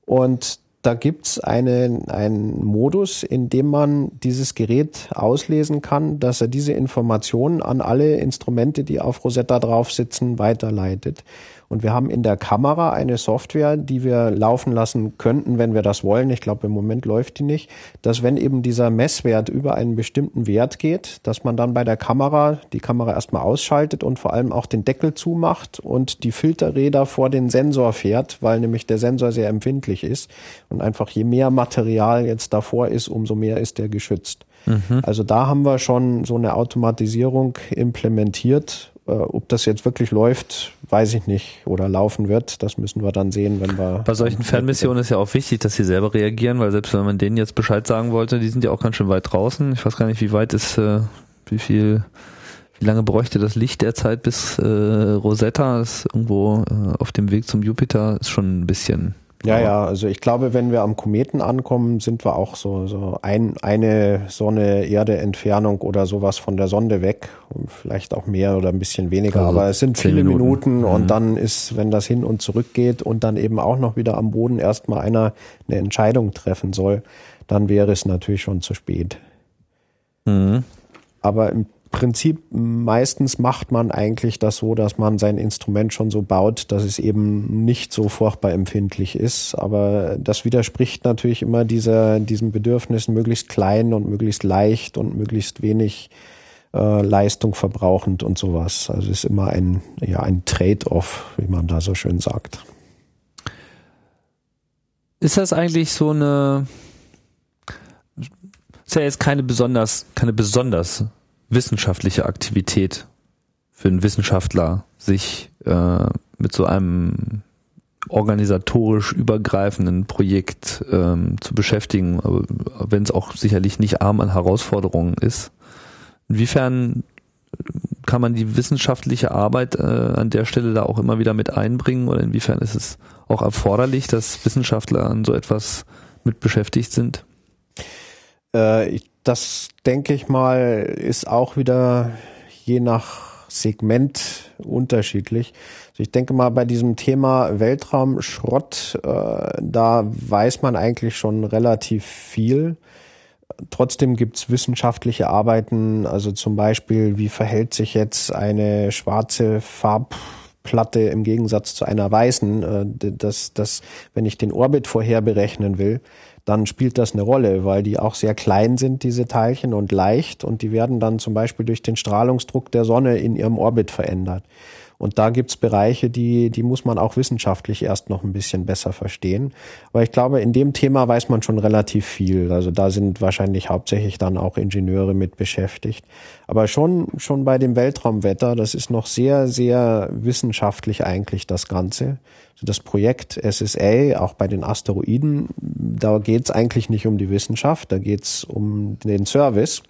Und da gibt's einen, einen Modus, in dem man dieses Gerät auslesen kann, dass er diese Informationen an alle Instrumente, die auf Rosetta drauf sitzen, weiterleitet. Und wir haben in der Kamera eine Software, die wir laufen lassen könnten, wenn wir das wollen. Ich glaube, im Moment läuft die nicht. Dass wenn eben dieser Messwert über einen bestimmten Wert geht, dass man dann bei der Kamera die Kamera erstmal ausschaltet und vor allem auch den Deckel zumacht und die Filterräder vor den Sensor fährt, weil nämlich der Sensor sehr empfindlich ist. Und einfach je mehr Material jetzt davor ist, umso mehr ist der geschützt. Mhm. Also da haben wir schon so eine Automatisierung implementiert, äh, ob das jetzt wirklich läuft, weiß ich nicht. Oder laufen wird, das müssen wir dann sehen, wenn wir. Bei solchen Fernmissionen ist ja auch wichtig, dass sie selber reagieren, weil selbst wenn man denen jetzt Bescheid sagen wollte, die sind ja auch ganz schön weit draußen. Ich weiß gar nicht, wie weit ist, äh, wie viel, wie lange bräuchte das Licht derzeit bis äh, Rosetta? ist irgendwo äh, auf dem Weg zum Jupiter, ist schon ein bisschen. Ja, ja, also ich glaube, wenn wir am Kometen ankommen, sind wir auch so, so ein, eine Sonne-Erde-Entfernung oder sowas von der Sonde weg. Vielleicht auch mehr oder ein bisschen weniger, also aber es sind viele Minuten, Minuten mhm. und dann ist, wenn das hin und zurück geht und dann eben auch noch wieder am Boden erstmal einer eine Entscheidung treffen soll, dann wäre es natürlich schon zu spät. Mhm. Aber im Prinzip meistens macht man eigentlich das so, dass man sein Instrument schon so baut, dass es eben nicht so furchtbar empfindlich ist. Aber das widerspricht natürlich immer dieser, diesem Bedürfnis, möglichst klein und möglichst leicht und möglichst wenig äh, Leistung verbrauchend und sowas. Also es ist immer ein, ja, ein Trade-off, wie man da so schön sagt. Ist das eigentlich so eine, ist ja jetzt keine besonders, keine besonders wissenschaftliche Aktivität für einen Wissenschaftler, sich äh, mit so einem organisatorisch übergreifenden Projekt ähm, zu beschäftigen, wenn es auch sicherlich nicht arm an Herausforderungen ist. Inwiefern kann man die wissenschaftliche Arbeit äh, an der Stelle da auch immer wieder mit einbringen oder inwiefern ist es auch erforderlich, dass Wissenschaftler an so etwas mit beschäftigt sind? Äh, das denke ich mal ist auch wieder je nach Segment unterschiedlich. Also ich denke mal bei diesem Thema Weltraumschrott, äh, da weiß man eigentlich schon relativ viel. Trotzdem gibt's wissenschaftliche Arbeiten, also zum Beispiel, wie verhält sich jetzt eine schwarze Farbplatte im Gegensatz zu einer weißen, äh, dass, dass wenn ich den Orbit vorher berechnen will, dann spielt das eine Rolle, weil die auch sehr klein sind, diese Teilchen, und leicht, und die werden dann zum Beispiel durch den Strahlungsdruck der Sonne in ihrem Orbit verändert. Und da gibt's Bereiche, die, die muss man auch wissenschaftlich erst noch ein bisschen besser verstehen. Aber ich glaube, in dem Thema weiß man schon relativ viel. Also da sind wahrscheinlich hauptsächlich dann auch Ingenieure mit beschäftigt. Aber schon, schon bei dem Weltraumwetter, das ist noch sehr, sehr wissenschaftlich eigentlich das Ganze. Also das Projekt SSA, auch bei den Asteroiden, da geht's eigentlich nicht um die Wissenschaft, da geht's um den Service.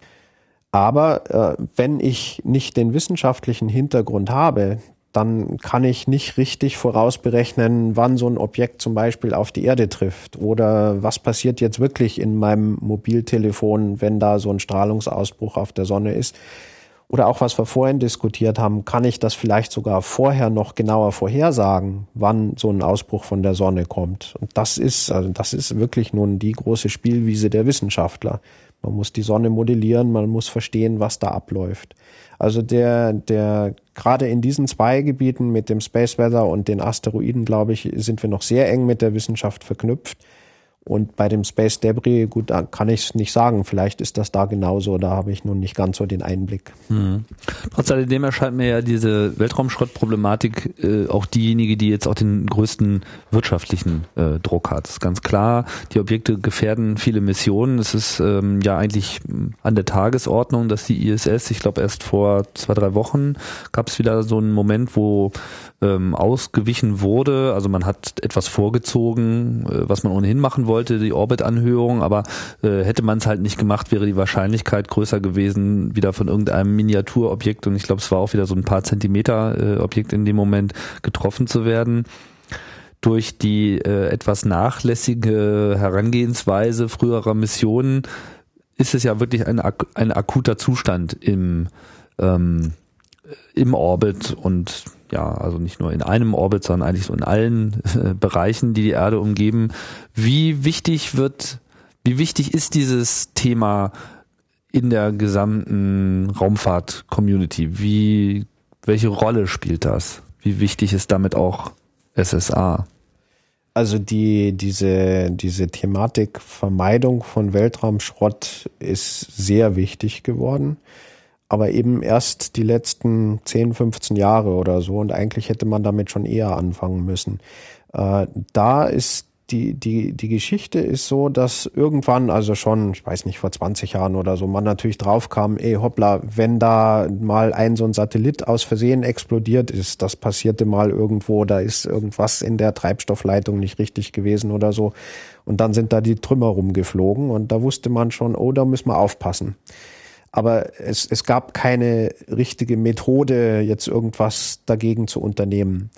Aber äh, wenn ich nicht den wissenschaftlichen Hintergrund habe, dann kann ich nicht richtig vorausberechnen, wann so ein Objekt zum Beispiel auf die Erde trifft oder was passiert jetzt wirklich in meinem Mobiltelefon, wenn da so ein Strahlungsausbruch auf der Sonne ist. Oder auch was wir vorhin diskutiert haben, kann ich das vielleicht sogar vorher noch genauer vorhersagen, wann so ein Ausbruch von der Sonne kommt. Und das ist, also das ist wirklich nun die große Spielwiese der Wissenschaftler. Man muss die Sonne modellieren, man muss verstehen, was da abläuft. Also der, der, gerade in diesen zwei Gebieten mit dem Space Weather und den Asteroiden, glaube ich, sind wir noch sehr eng mit der Wissenschaft verknüpft. Und bei dem Space Debris, gut, da kann ich es nicht sagen. Vielleicht ist das da genauso. Da habe ich nun nicht ganz so den Einblick. Hm. Trotz alledem erscheint mir ja diese Weltraumschrottproblematik äh, auch diejenige, die jetzt auch den größten wirtschaftlichen äh, Druck hat. Das ist ganz klar. Die Objekte gefährden viele Missionen. Es ist ähm, ja eigentlich an der Tagesordnung, dass die ISS, ich glaube erst vor zwei, drei Wochen gab es wieder so einen Moment, wo ähm, ausgewichen wurde. Also man hat etwas vorgezogen, äh, was man ohnehin machen wollte die Orbitanhöhung, aber äh, hätte man es halt nicht gemacht, wäre die Wahrscheinlichkeit größer gewesen, wieder von irgendeinem Miniaturobjekt, und ich glaube, es war auch wieder so ein paar Zentimeter äh, Objekt in dem Moment getroffen zu werden durch die äh, etwas nachlässige Herangehensweise früherer Missionen ist es ja wirklich ein, ein akuter Zustand im, ähm, im Orbit und ja, also nicht nur in einem Orbit, sondern eigentlich so in allen äh, Bereichen, die die Erde umgeben. Wie wichtig wird, wie wichtig ist dieses Thema in der gesamten Raumfahrt-Community? Wie, welche Rolle spielt das? Wie wichtig ist damit auch SSA? Also die, diese, diese Thematik Vermeidung von Weltraumschrott ist sehr wichtig geworden aber eben erst die letzten 10, 15 Jahre oder so und eigentlich hätte man damit schon eher anfangen müssen. Äh, da ist die, die, die Geschichte ist so, dass irgendwann, also schon, ich weiß nicht, vor 20 Jahren oder so, man natürlich draufkam, ey hoppla, wenn da mal ein so ein Satellit aus Versehen explodiert ist, das passierte mal irgendwo, da ist irgendwas in der Treibstoffleitung nicht richtig gewesen oder so. Und dann sind da die Trümmer rumgeflogen und da wusste man schon, oh, da müssen wir aufpassen aber es, es gab keine richtige Methode, jetzt irgendwas dagegen zu unternehmen.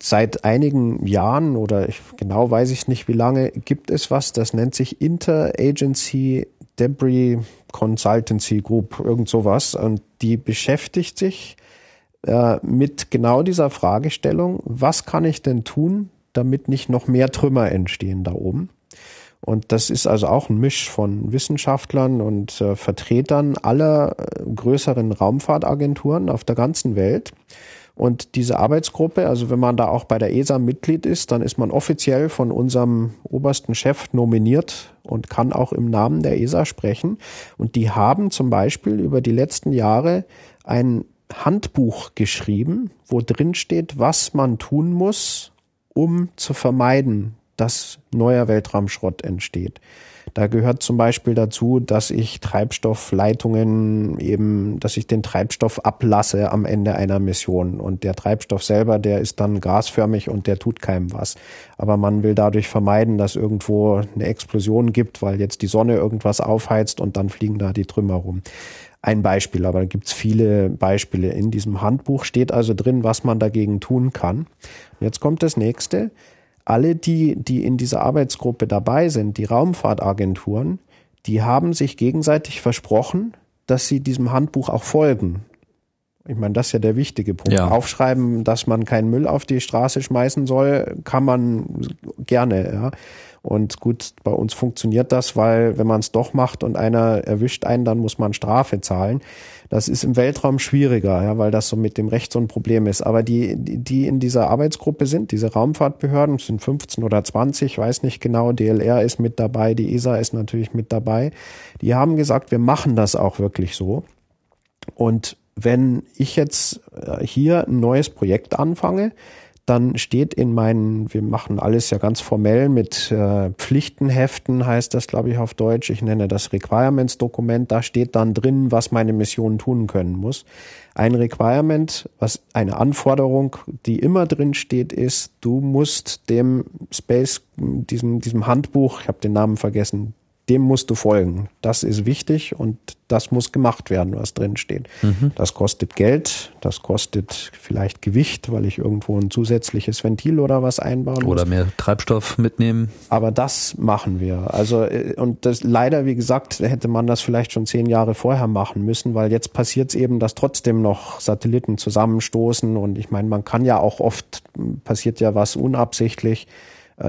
Seit einigen Jahren oder ich, genau weiß ich nicht wie lange, gibt es was, das nennt sich Interagency Debris Consultancy Group, irgend sowas. Und die beschäftigt sich äh, mit genau dieser Fragestellung, was kann ich denn tun, damit nicht noch mehr Trümmer entstehen da oben? Und das ist also auch ein Misch von Wissenschaftlern und äh, Vertretern aller äh, größeren Raumfahrtagenturen auf der ganzen Welt. Und diese Arbeitsgruppe, also wenn man da auch bei der ESA Mitglied ist, dann ist man offiziell von unserem obersten Chef nominiert und kann auch im Namen der ESA sprechen. Und die haben zum Beispiel über die letzten Jahre ein Handbuch geschrieben, wo drin steht, was man tun muss, um zu vermeiden, dass neuer Weltraumschrott entsteht. Da gehört zum Beispiel dazu, dass ich Treibstoffleitungen eben, dass ich den Treibstoff ablasse am Ende einer Mission. Und der Treibstoff selber, der ist dann gasförmig und der tut keinem was. Aber man will dadurch vermeiden, dass irgendwo eine Explosion gibt, weil jetzt die Sonne irgendwas aufheizt und dann fliegen da die Trümmer rum. Ein Beispiel, aber da gibt's viele Beispiele. In diesem Handbuch steht also drin, was man dagegen tun kann. Jetzt kommt das nächste alle die, die in dieser Arbeitsgruppe dabei sind, die Raumfahrtagenturen, die haben sich gegenseitig versprochen, dass sie diesem Handbuch auch folgen. Ich meine, das ist ja der wichtige Punkt. Ja. Aufschreiben, dass man keinen Müll auf die Straße schmeißen soll, kann man gerne, ja. Und gut, bei uns funktioniert das, weil wenn man es doch macht und einer erwischt einen, dann muss man Strafe zahlen. Das ist im Weltraum schwieriger, ja, weil das so mit dem Recht so ein Problem ist. Aber die, die in dieser Arbeitsgruppe sind, diese Raumfahrtbehörden, sind 15 oder 20, weiß nicht genau, DLR ist mit dabei, die ESA ist natürlich mit dabei. Die haben gesagt, wir machen das auch wirklich so. Und wenn ich jetzt äh, hier ein neues Projekt anfange, dann steht in meinen, wir machen alles ja ganz formell mit äh, Pflichtenheften, heißt das, glaube ich, auf Deutsch. Ich nenne das Requirements-Dokument. Da steht dann drin, was meine Mission tun können muss. Ein Requirement, was eine Anforderung, die immer drin steht, ist, du musst dem Space, diesem, diesem Handbuch, ich habe den Namen vergessen, dem musst du folgen. Das ist wichtig und das muss gemacht werden, was drin steht. Mhm. Das kostet Geld, das kostet vielleicht Gewicht, weil ich irgendwo ein zusätzliches Ventil oder was einbauen oder muss. Oder mehr Treibstoff mitnehmen. Aber das machen wir. Also äh, und das leider, wie gesagt, hätte man das vielleicht schon zehn Jahre vorher machen müssen, weil jetzt passiert es eben, dass trotzdem noch Satelliten zusammenstoßen und ich meine, man kann ja auch oft passiert ja was unabsichtlich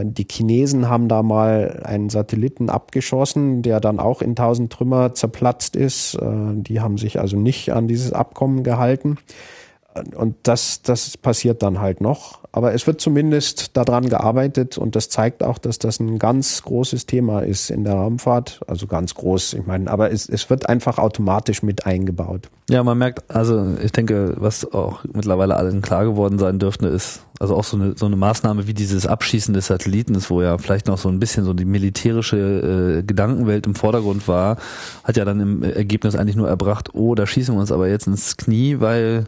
die Chinesen haben da mal einen Satelliten abgeschossen, der dann auch in tausend Trümmer zerplatzt ist. Äh, die haben sich also nicht an dieses Abkommen gehalten. Und das, das passiert dann halt noch. Aber es wird zumindest daran gearbeitet und das zeigt auch, dass das ein ganz großes Thema ist in der Raumfahrt. Also ganz groß, ich meine, aber es, es wird einfach automatisch mit eingebaut. Ja, man merkt, also ich denke, was auch mittlerweile allen klar geworden sein dürfte, ist, also auch so eine, so eine Maßnahme wie dieses Abschießen des Satelliten, wo ja vielleicht noch so ein bisschen so die militärische äh, Gedankenwelt im Vordergrund war, hat ja dann im Ergebnis eigentlich nur erbracht, oh, da schießen wir uns aber jetzt ins Knie, weil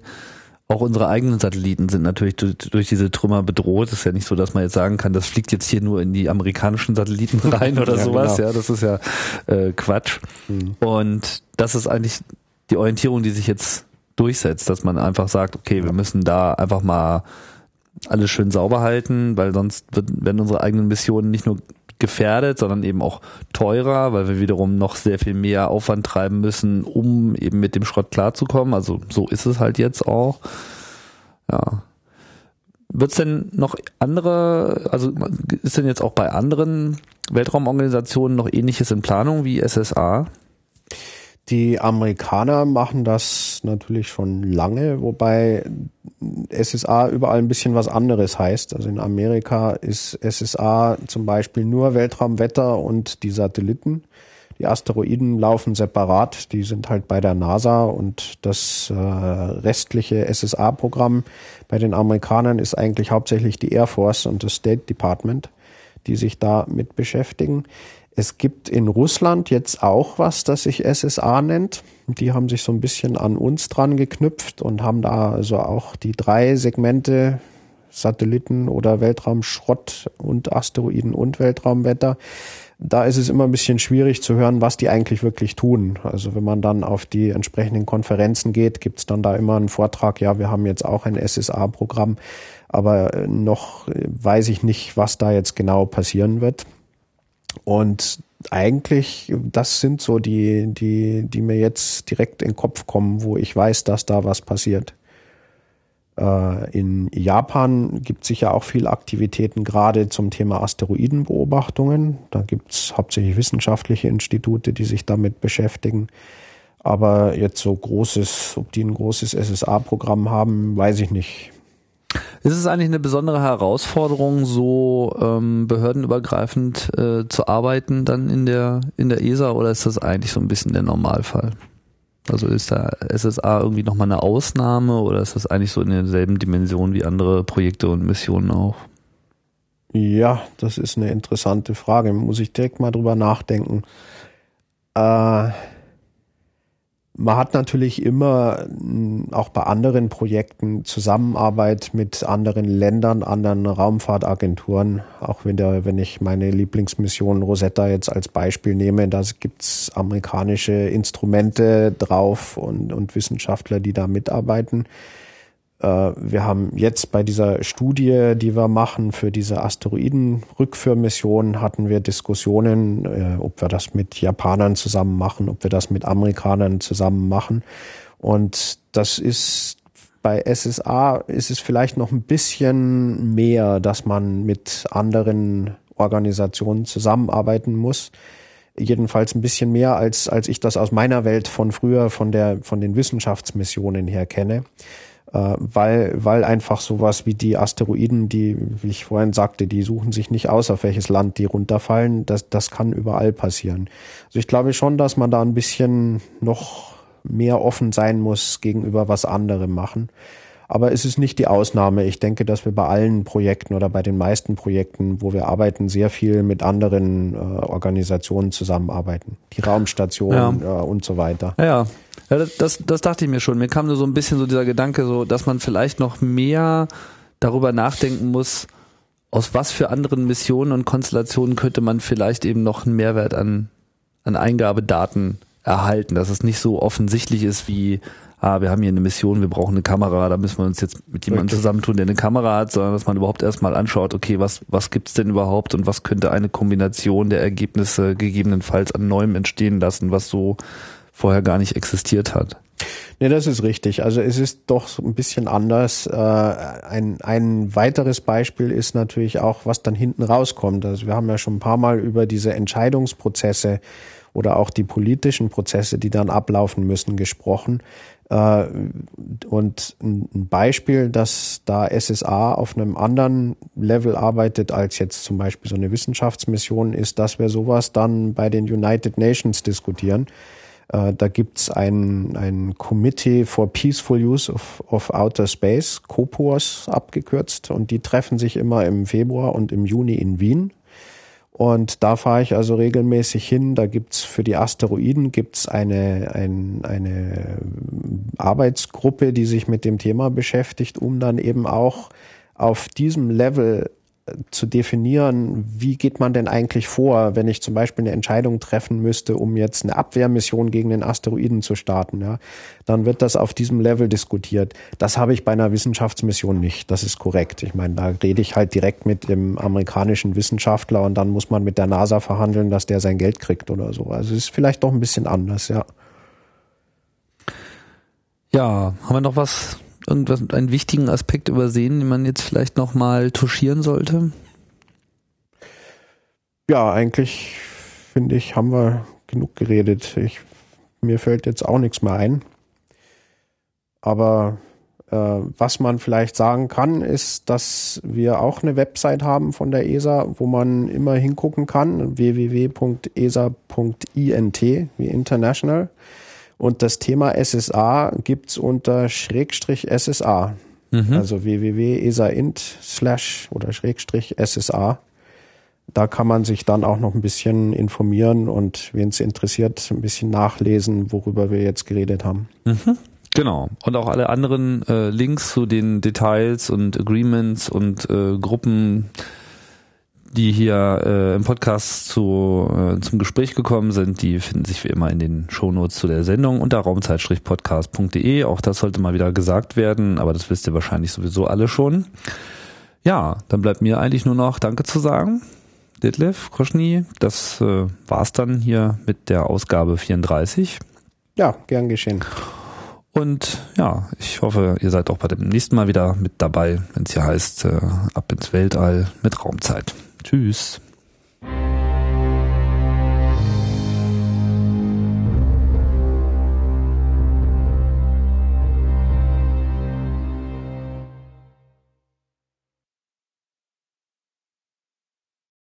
auch unsere eigenen Satelliten sind natürlich durch, durch diese Trümmer bedroht. Es ist ja nicht so, dass man jetzt sagen kann, das fliegt jetzt hier nur in die amerikanischen Satelliten [LAUGHS] rein oder ja, sowas. Genau. Ja, das ist ja äh, Quatsch. Mhm. Und das ist eigentlich die Orientierung, die sich jetzt durchsetzt, dass man einfach sagt, okay, wir müssen da einfach mal alles schön sauber halten, weil sonst wird, werden unsere eigenen Missionen nicht nur gefährdet, sondern eben auch teurer, weil wir wiederum noch sehr viel mehr Aufwand treiben müssen, um eben mit dem Schrott klarzukommen. Also so ist es halt jetzt auch. Ja. Wird es denn noch andere, also ist denn jetzt auch bei anderen Weltraumorganisationen noch ähnliches in Planung wie SSA? Die Amerikaner machen das natürlich schon lange, wobei SSA überall ein bisschen was anderes heißt. Also in Amerika ist SSA zum Beispiel nur Weltraumwetter und die Satelliten. Die Asteroiden laufen separat, die sind halt bei der NASA und das äh, restliche SSA-Programm bei den Amerikanern ist eigentlich hauptsächlich die Air Force und das State Department, die sich da mit beschäftigen. Es gibt in Russland jetzt auch was, das sich SSA nennt. Die haben sich so ein bisschen an uns dran geknüpft und haben da also auch die drei Segmente Satelliten oder Weltraumschrott und Asteroiden und Weltraumwetter. Da ist es immer ein bisschen schwierig zu hören, was die eigentlich wirklich tun. Also wenn man dann auf die entsprechenden Konferenzen geht, gibt es dann da immer einen Vortrag, ja, wir haben jetzt auch ein SSA-Programm, aber noch weiß ich nicht, was da jetzt genau passieren wird. Und eigentlich, das sind so die, die, die mir jetzt direkt in den Kopf kommen, wo ich weiß, dass da was passiert. Äh, in Japan gibt es sicher auch viel Aktivitäten gerade zum Thema Asteroidenbeobachtungen. Da gibt es hauptsächlich wissenschaftliche Institute, die sich damit beschäftigen. Aber jetzt so großes, ob die ein großes SSA-Programm haben, weiß ich nicht. Ist es eigentlich eine besondere Herausforderung, so ähm, behördenübergreifend äh, zu arbeiten dann in der in der ESA oder ist das eigentlich so ein bisschen der Normalfall? Also ist da SSA irgendwie nochmal eine Ausnahme oder ist das eigentlich so in derselben Dimension wie andere Projekte und Missionen auch? Ja, das ist eine interessante Frage. Muss ich direkt mal drüber nachdenken. Äh, man hat natürlich immer auch bei anderen Projekten Zusammenarbeit mit anderen Ländern, anderen Raumfahrtagenturen. Auch wenn, der, wenn ich meine Lieblingsmission Rosetta jetzt als Beispiel nehme, da gibt's amerikanische Instrumente drauf und, und Wissenschaftler, die da mitarbeiten. Äh, wir haben jetzt bei dieser Studie, die wir machen für diese Asteroidenrückführmission, hatten wir Diskussionen, äh, ob wir das mit Japanern zusammen machen, ob wir das mit Amerikanern zusammen machen. Und das ist bei SSA ist es vielleicht noch ein bisschen mehr, dass man mit anderen Organisationen zusammenarbeiten muss. Jedenfalls ein bisschen mehr, als, als ich das aus meiner Welt von früher, von der, von den Wissenschaftsmissionen her kenne. Äh, weil, weil einfach sowas wie die Asteroiden, die, wie ich vorhin sagte, die suchen sich nicht aus, auf welches Land die runterfallen. Das, das kann überall passieren. Also ich glaube schon, dass man da ein bisschen noch mehr offen sein muss gegenüber was andere machen. Aber es ist nicht die Ausnahme. Ich denke, dass wir bei allen Projekten oder bei den meisten Projekten, wo wir arbeiten, sehr viel mit anderen äh, Organisationen zusammenarbeiten. Die Raumstation ja. äh, und so weiter. Ja, ja, das, das dachte ich mir schon. Mir kam nur so ein bisschen so dieser Gedanke, so, dass man vielleicht noch mehr darüber nachdenken muss, aus was für anderen Missionen und Konstellationen könnte man vielleicht eben noch einen Mehrwert an, an Eingabedaten erhalten, dass es nicht so offensichtlich ist wie, ah, wir haben hier eine Mission, wir brauchen eine Kamera, da müssen wir uns jetzt mit jemandem zusammentun, der eine Kamera hat, sondern dass man überhaupt erstmal anschaut, okay, was, was gibt's denn überhaupt und was könnte eine Kombination der Ergebnisse gegebenenfalls an Neuem entstehen lassen, was so vorher gar nicht existiert hat. Nee, das ist richtig. Also es ist doch ein bisschen anders. Äh, ein, ein weiteres Beispiel ist natürlich auch, was dann hinten rauskommt. Also wir haben ja schon ein paar Mal über diese Entscheidungsprozesse oder auch die politischen Prozesse, die dann ablaufen müssen, gesprochen. Äh, und ein Beispiel, dass da SSA auf einem anderen Level arbeitet als jetzt zum Beispiel so eine Wissenschaftsmission, ist, dass wir sowas dann bei den United Nations diskutieren. Äh, da gibt's ein, ein Committee for Peaceful Use of, of Outer Space, COPOS abgekürzt, und die treffen sich immer im Februar und im Juni in Wien. Und da fahre ich also regelmäßig hin. Da gibt's für die Asteroiden gibt's eine, ein, eine Arbeitsgruppe, die sich mit dem Thema beschäftigt, um dann eben auch auf diesem Level zu definieren, wie geht man denn eigentlich vor, wenn ich zum Beispiel eine Entscheidung treffen müsste, um jetzt eine Abwehrmission gegen den Asteroiden zu starten, ja, dann wird das auf diesem Level diskutiert. Das habe ich bei einer Wissenschaftsmission nicht. Das ist korrekt. Ich meine, da rede ich halt direkt mit dem amerikanischen Wissenschaftler und dann muss man mit der NASA verhandeln, dass der sein Geld kriegt oder so. Also es ist vielleicht doch ein bisschen anders, ja. Ja, haben wir noch was irgendwas, einen wichtigen Aspekt übersehen, den man jetzt vielleicht nochmal touchieren sollte? Ja, eigentlich finde ich, haben wir genug geredet. Ich, mir fällt jetzt auch nichts mehr ein. Aber äh, was man vielleicht sagen kann, ist, dass wir auch eine Website haben von der ESA, wo man immer hingucken kann, www.esa.int wie international. Und das Thema SSA gibt's unter Schrägstrich SSA. Mhm. Also www.esaint slash oder Schrägstrich SSA. Da kann man sich dann auch noch ein bisschen informieren und wen es interessiert, ein bisschen nachlesen, worüber wir jetzt geredet haben. Mhm. Genau. Und auch alle anderen äh, Links zu den Details und Agreements und äh, Gruppen die hier äh, im Podcast zu, äh, zum Gespräch gekommen sind, die finden sich wie immer in den Shownotes zu der Sendung unter raumzeit-podcast.de. Auch das sollte mal wieder gesagt werden, aber das wisst ihr wahrscheinlich sowieso alle schon. Ja, dann bleibt mir eigentlich nur noch Danke zu sagen. Detlef, Koschny, das äh, war's dann hier mit der Ausgabe 34. Ja, gern geschehen. Und ja, ich hoffe, ihr seid auch bei dem nächsten Mal wieder mit dabei, wenn es hier heißt, äh, ab ins Weltall mit Raumzeit. Tschüss.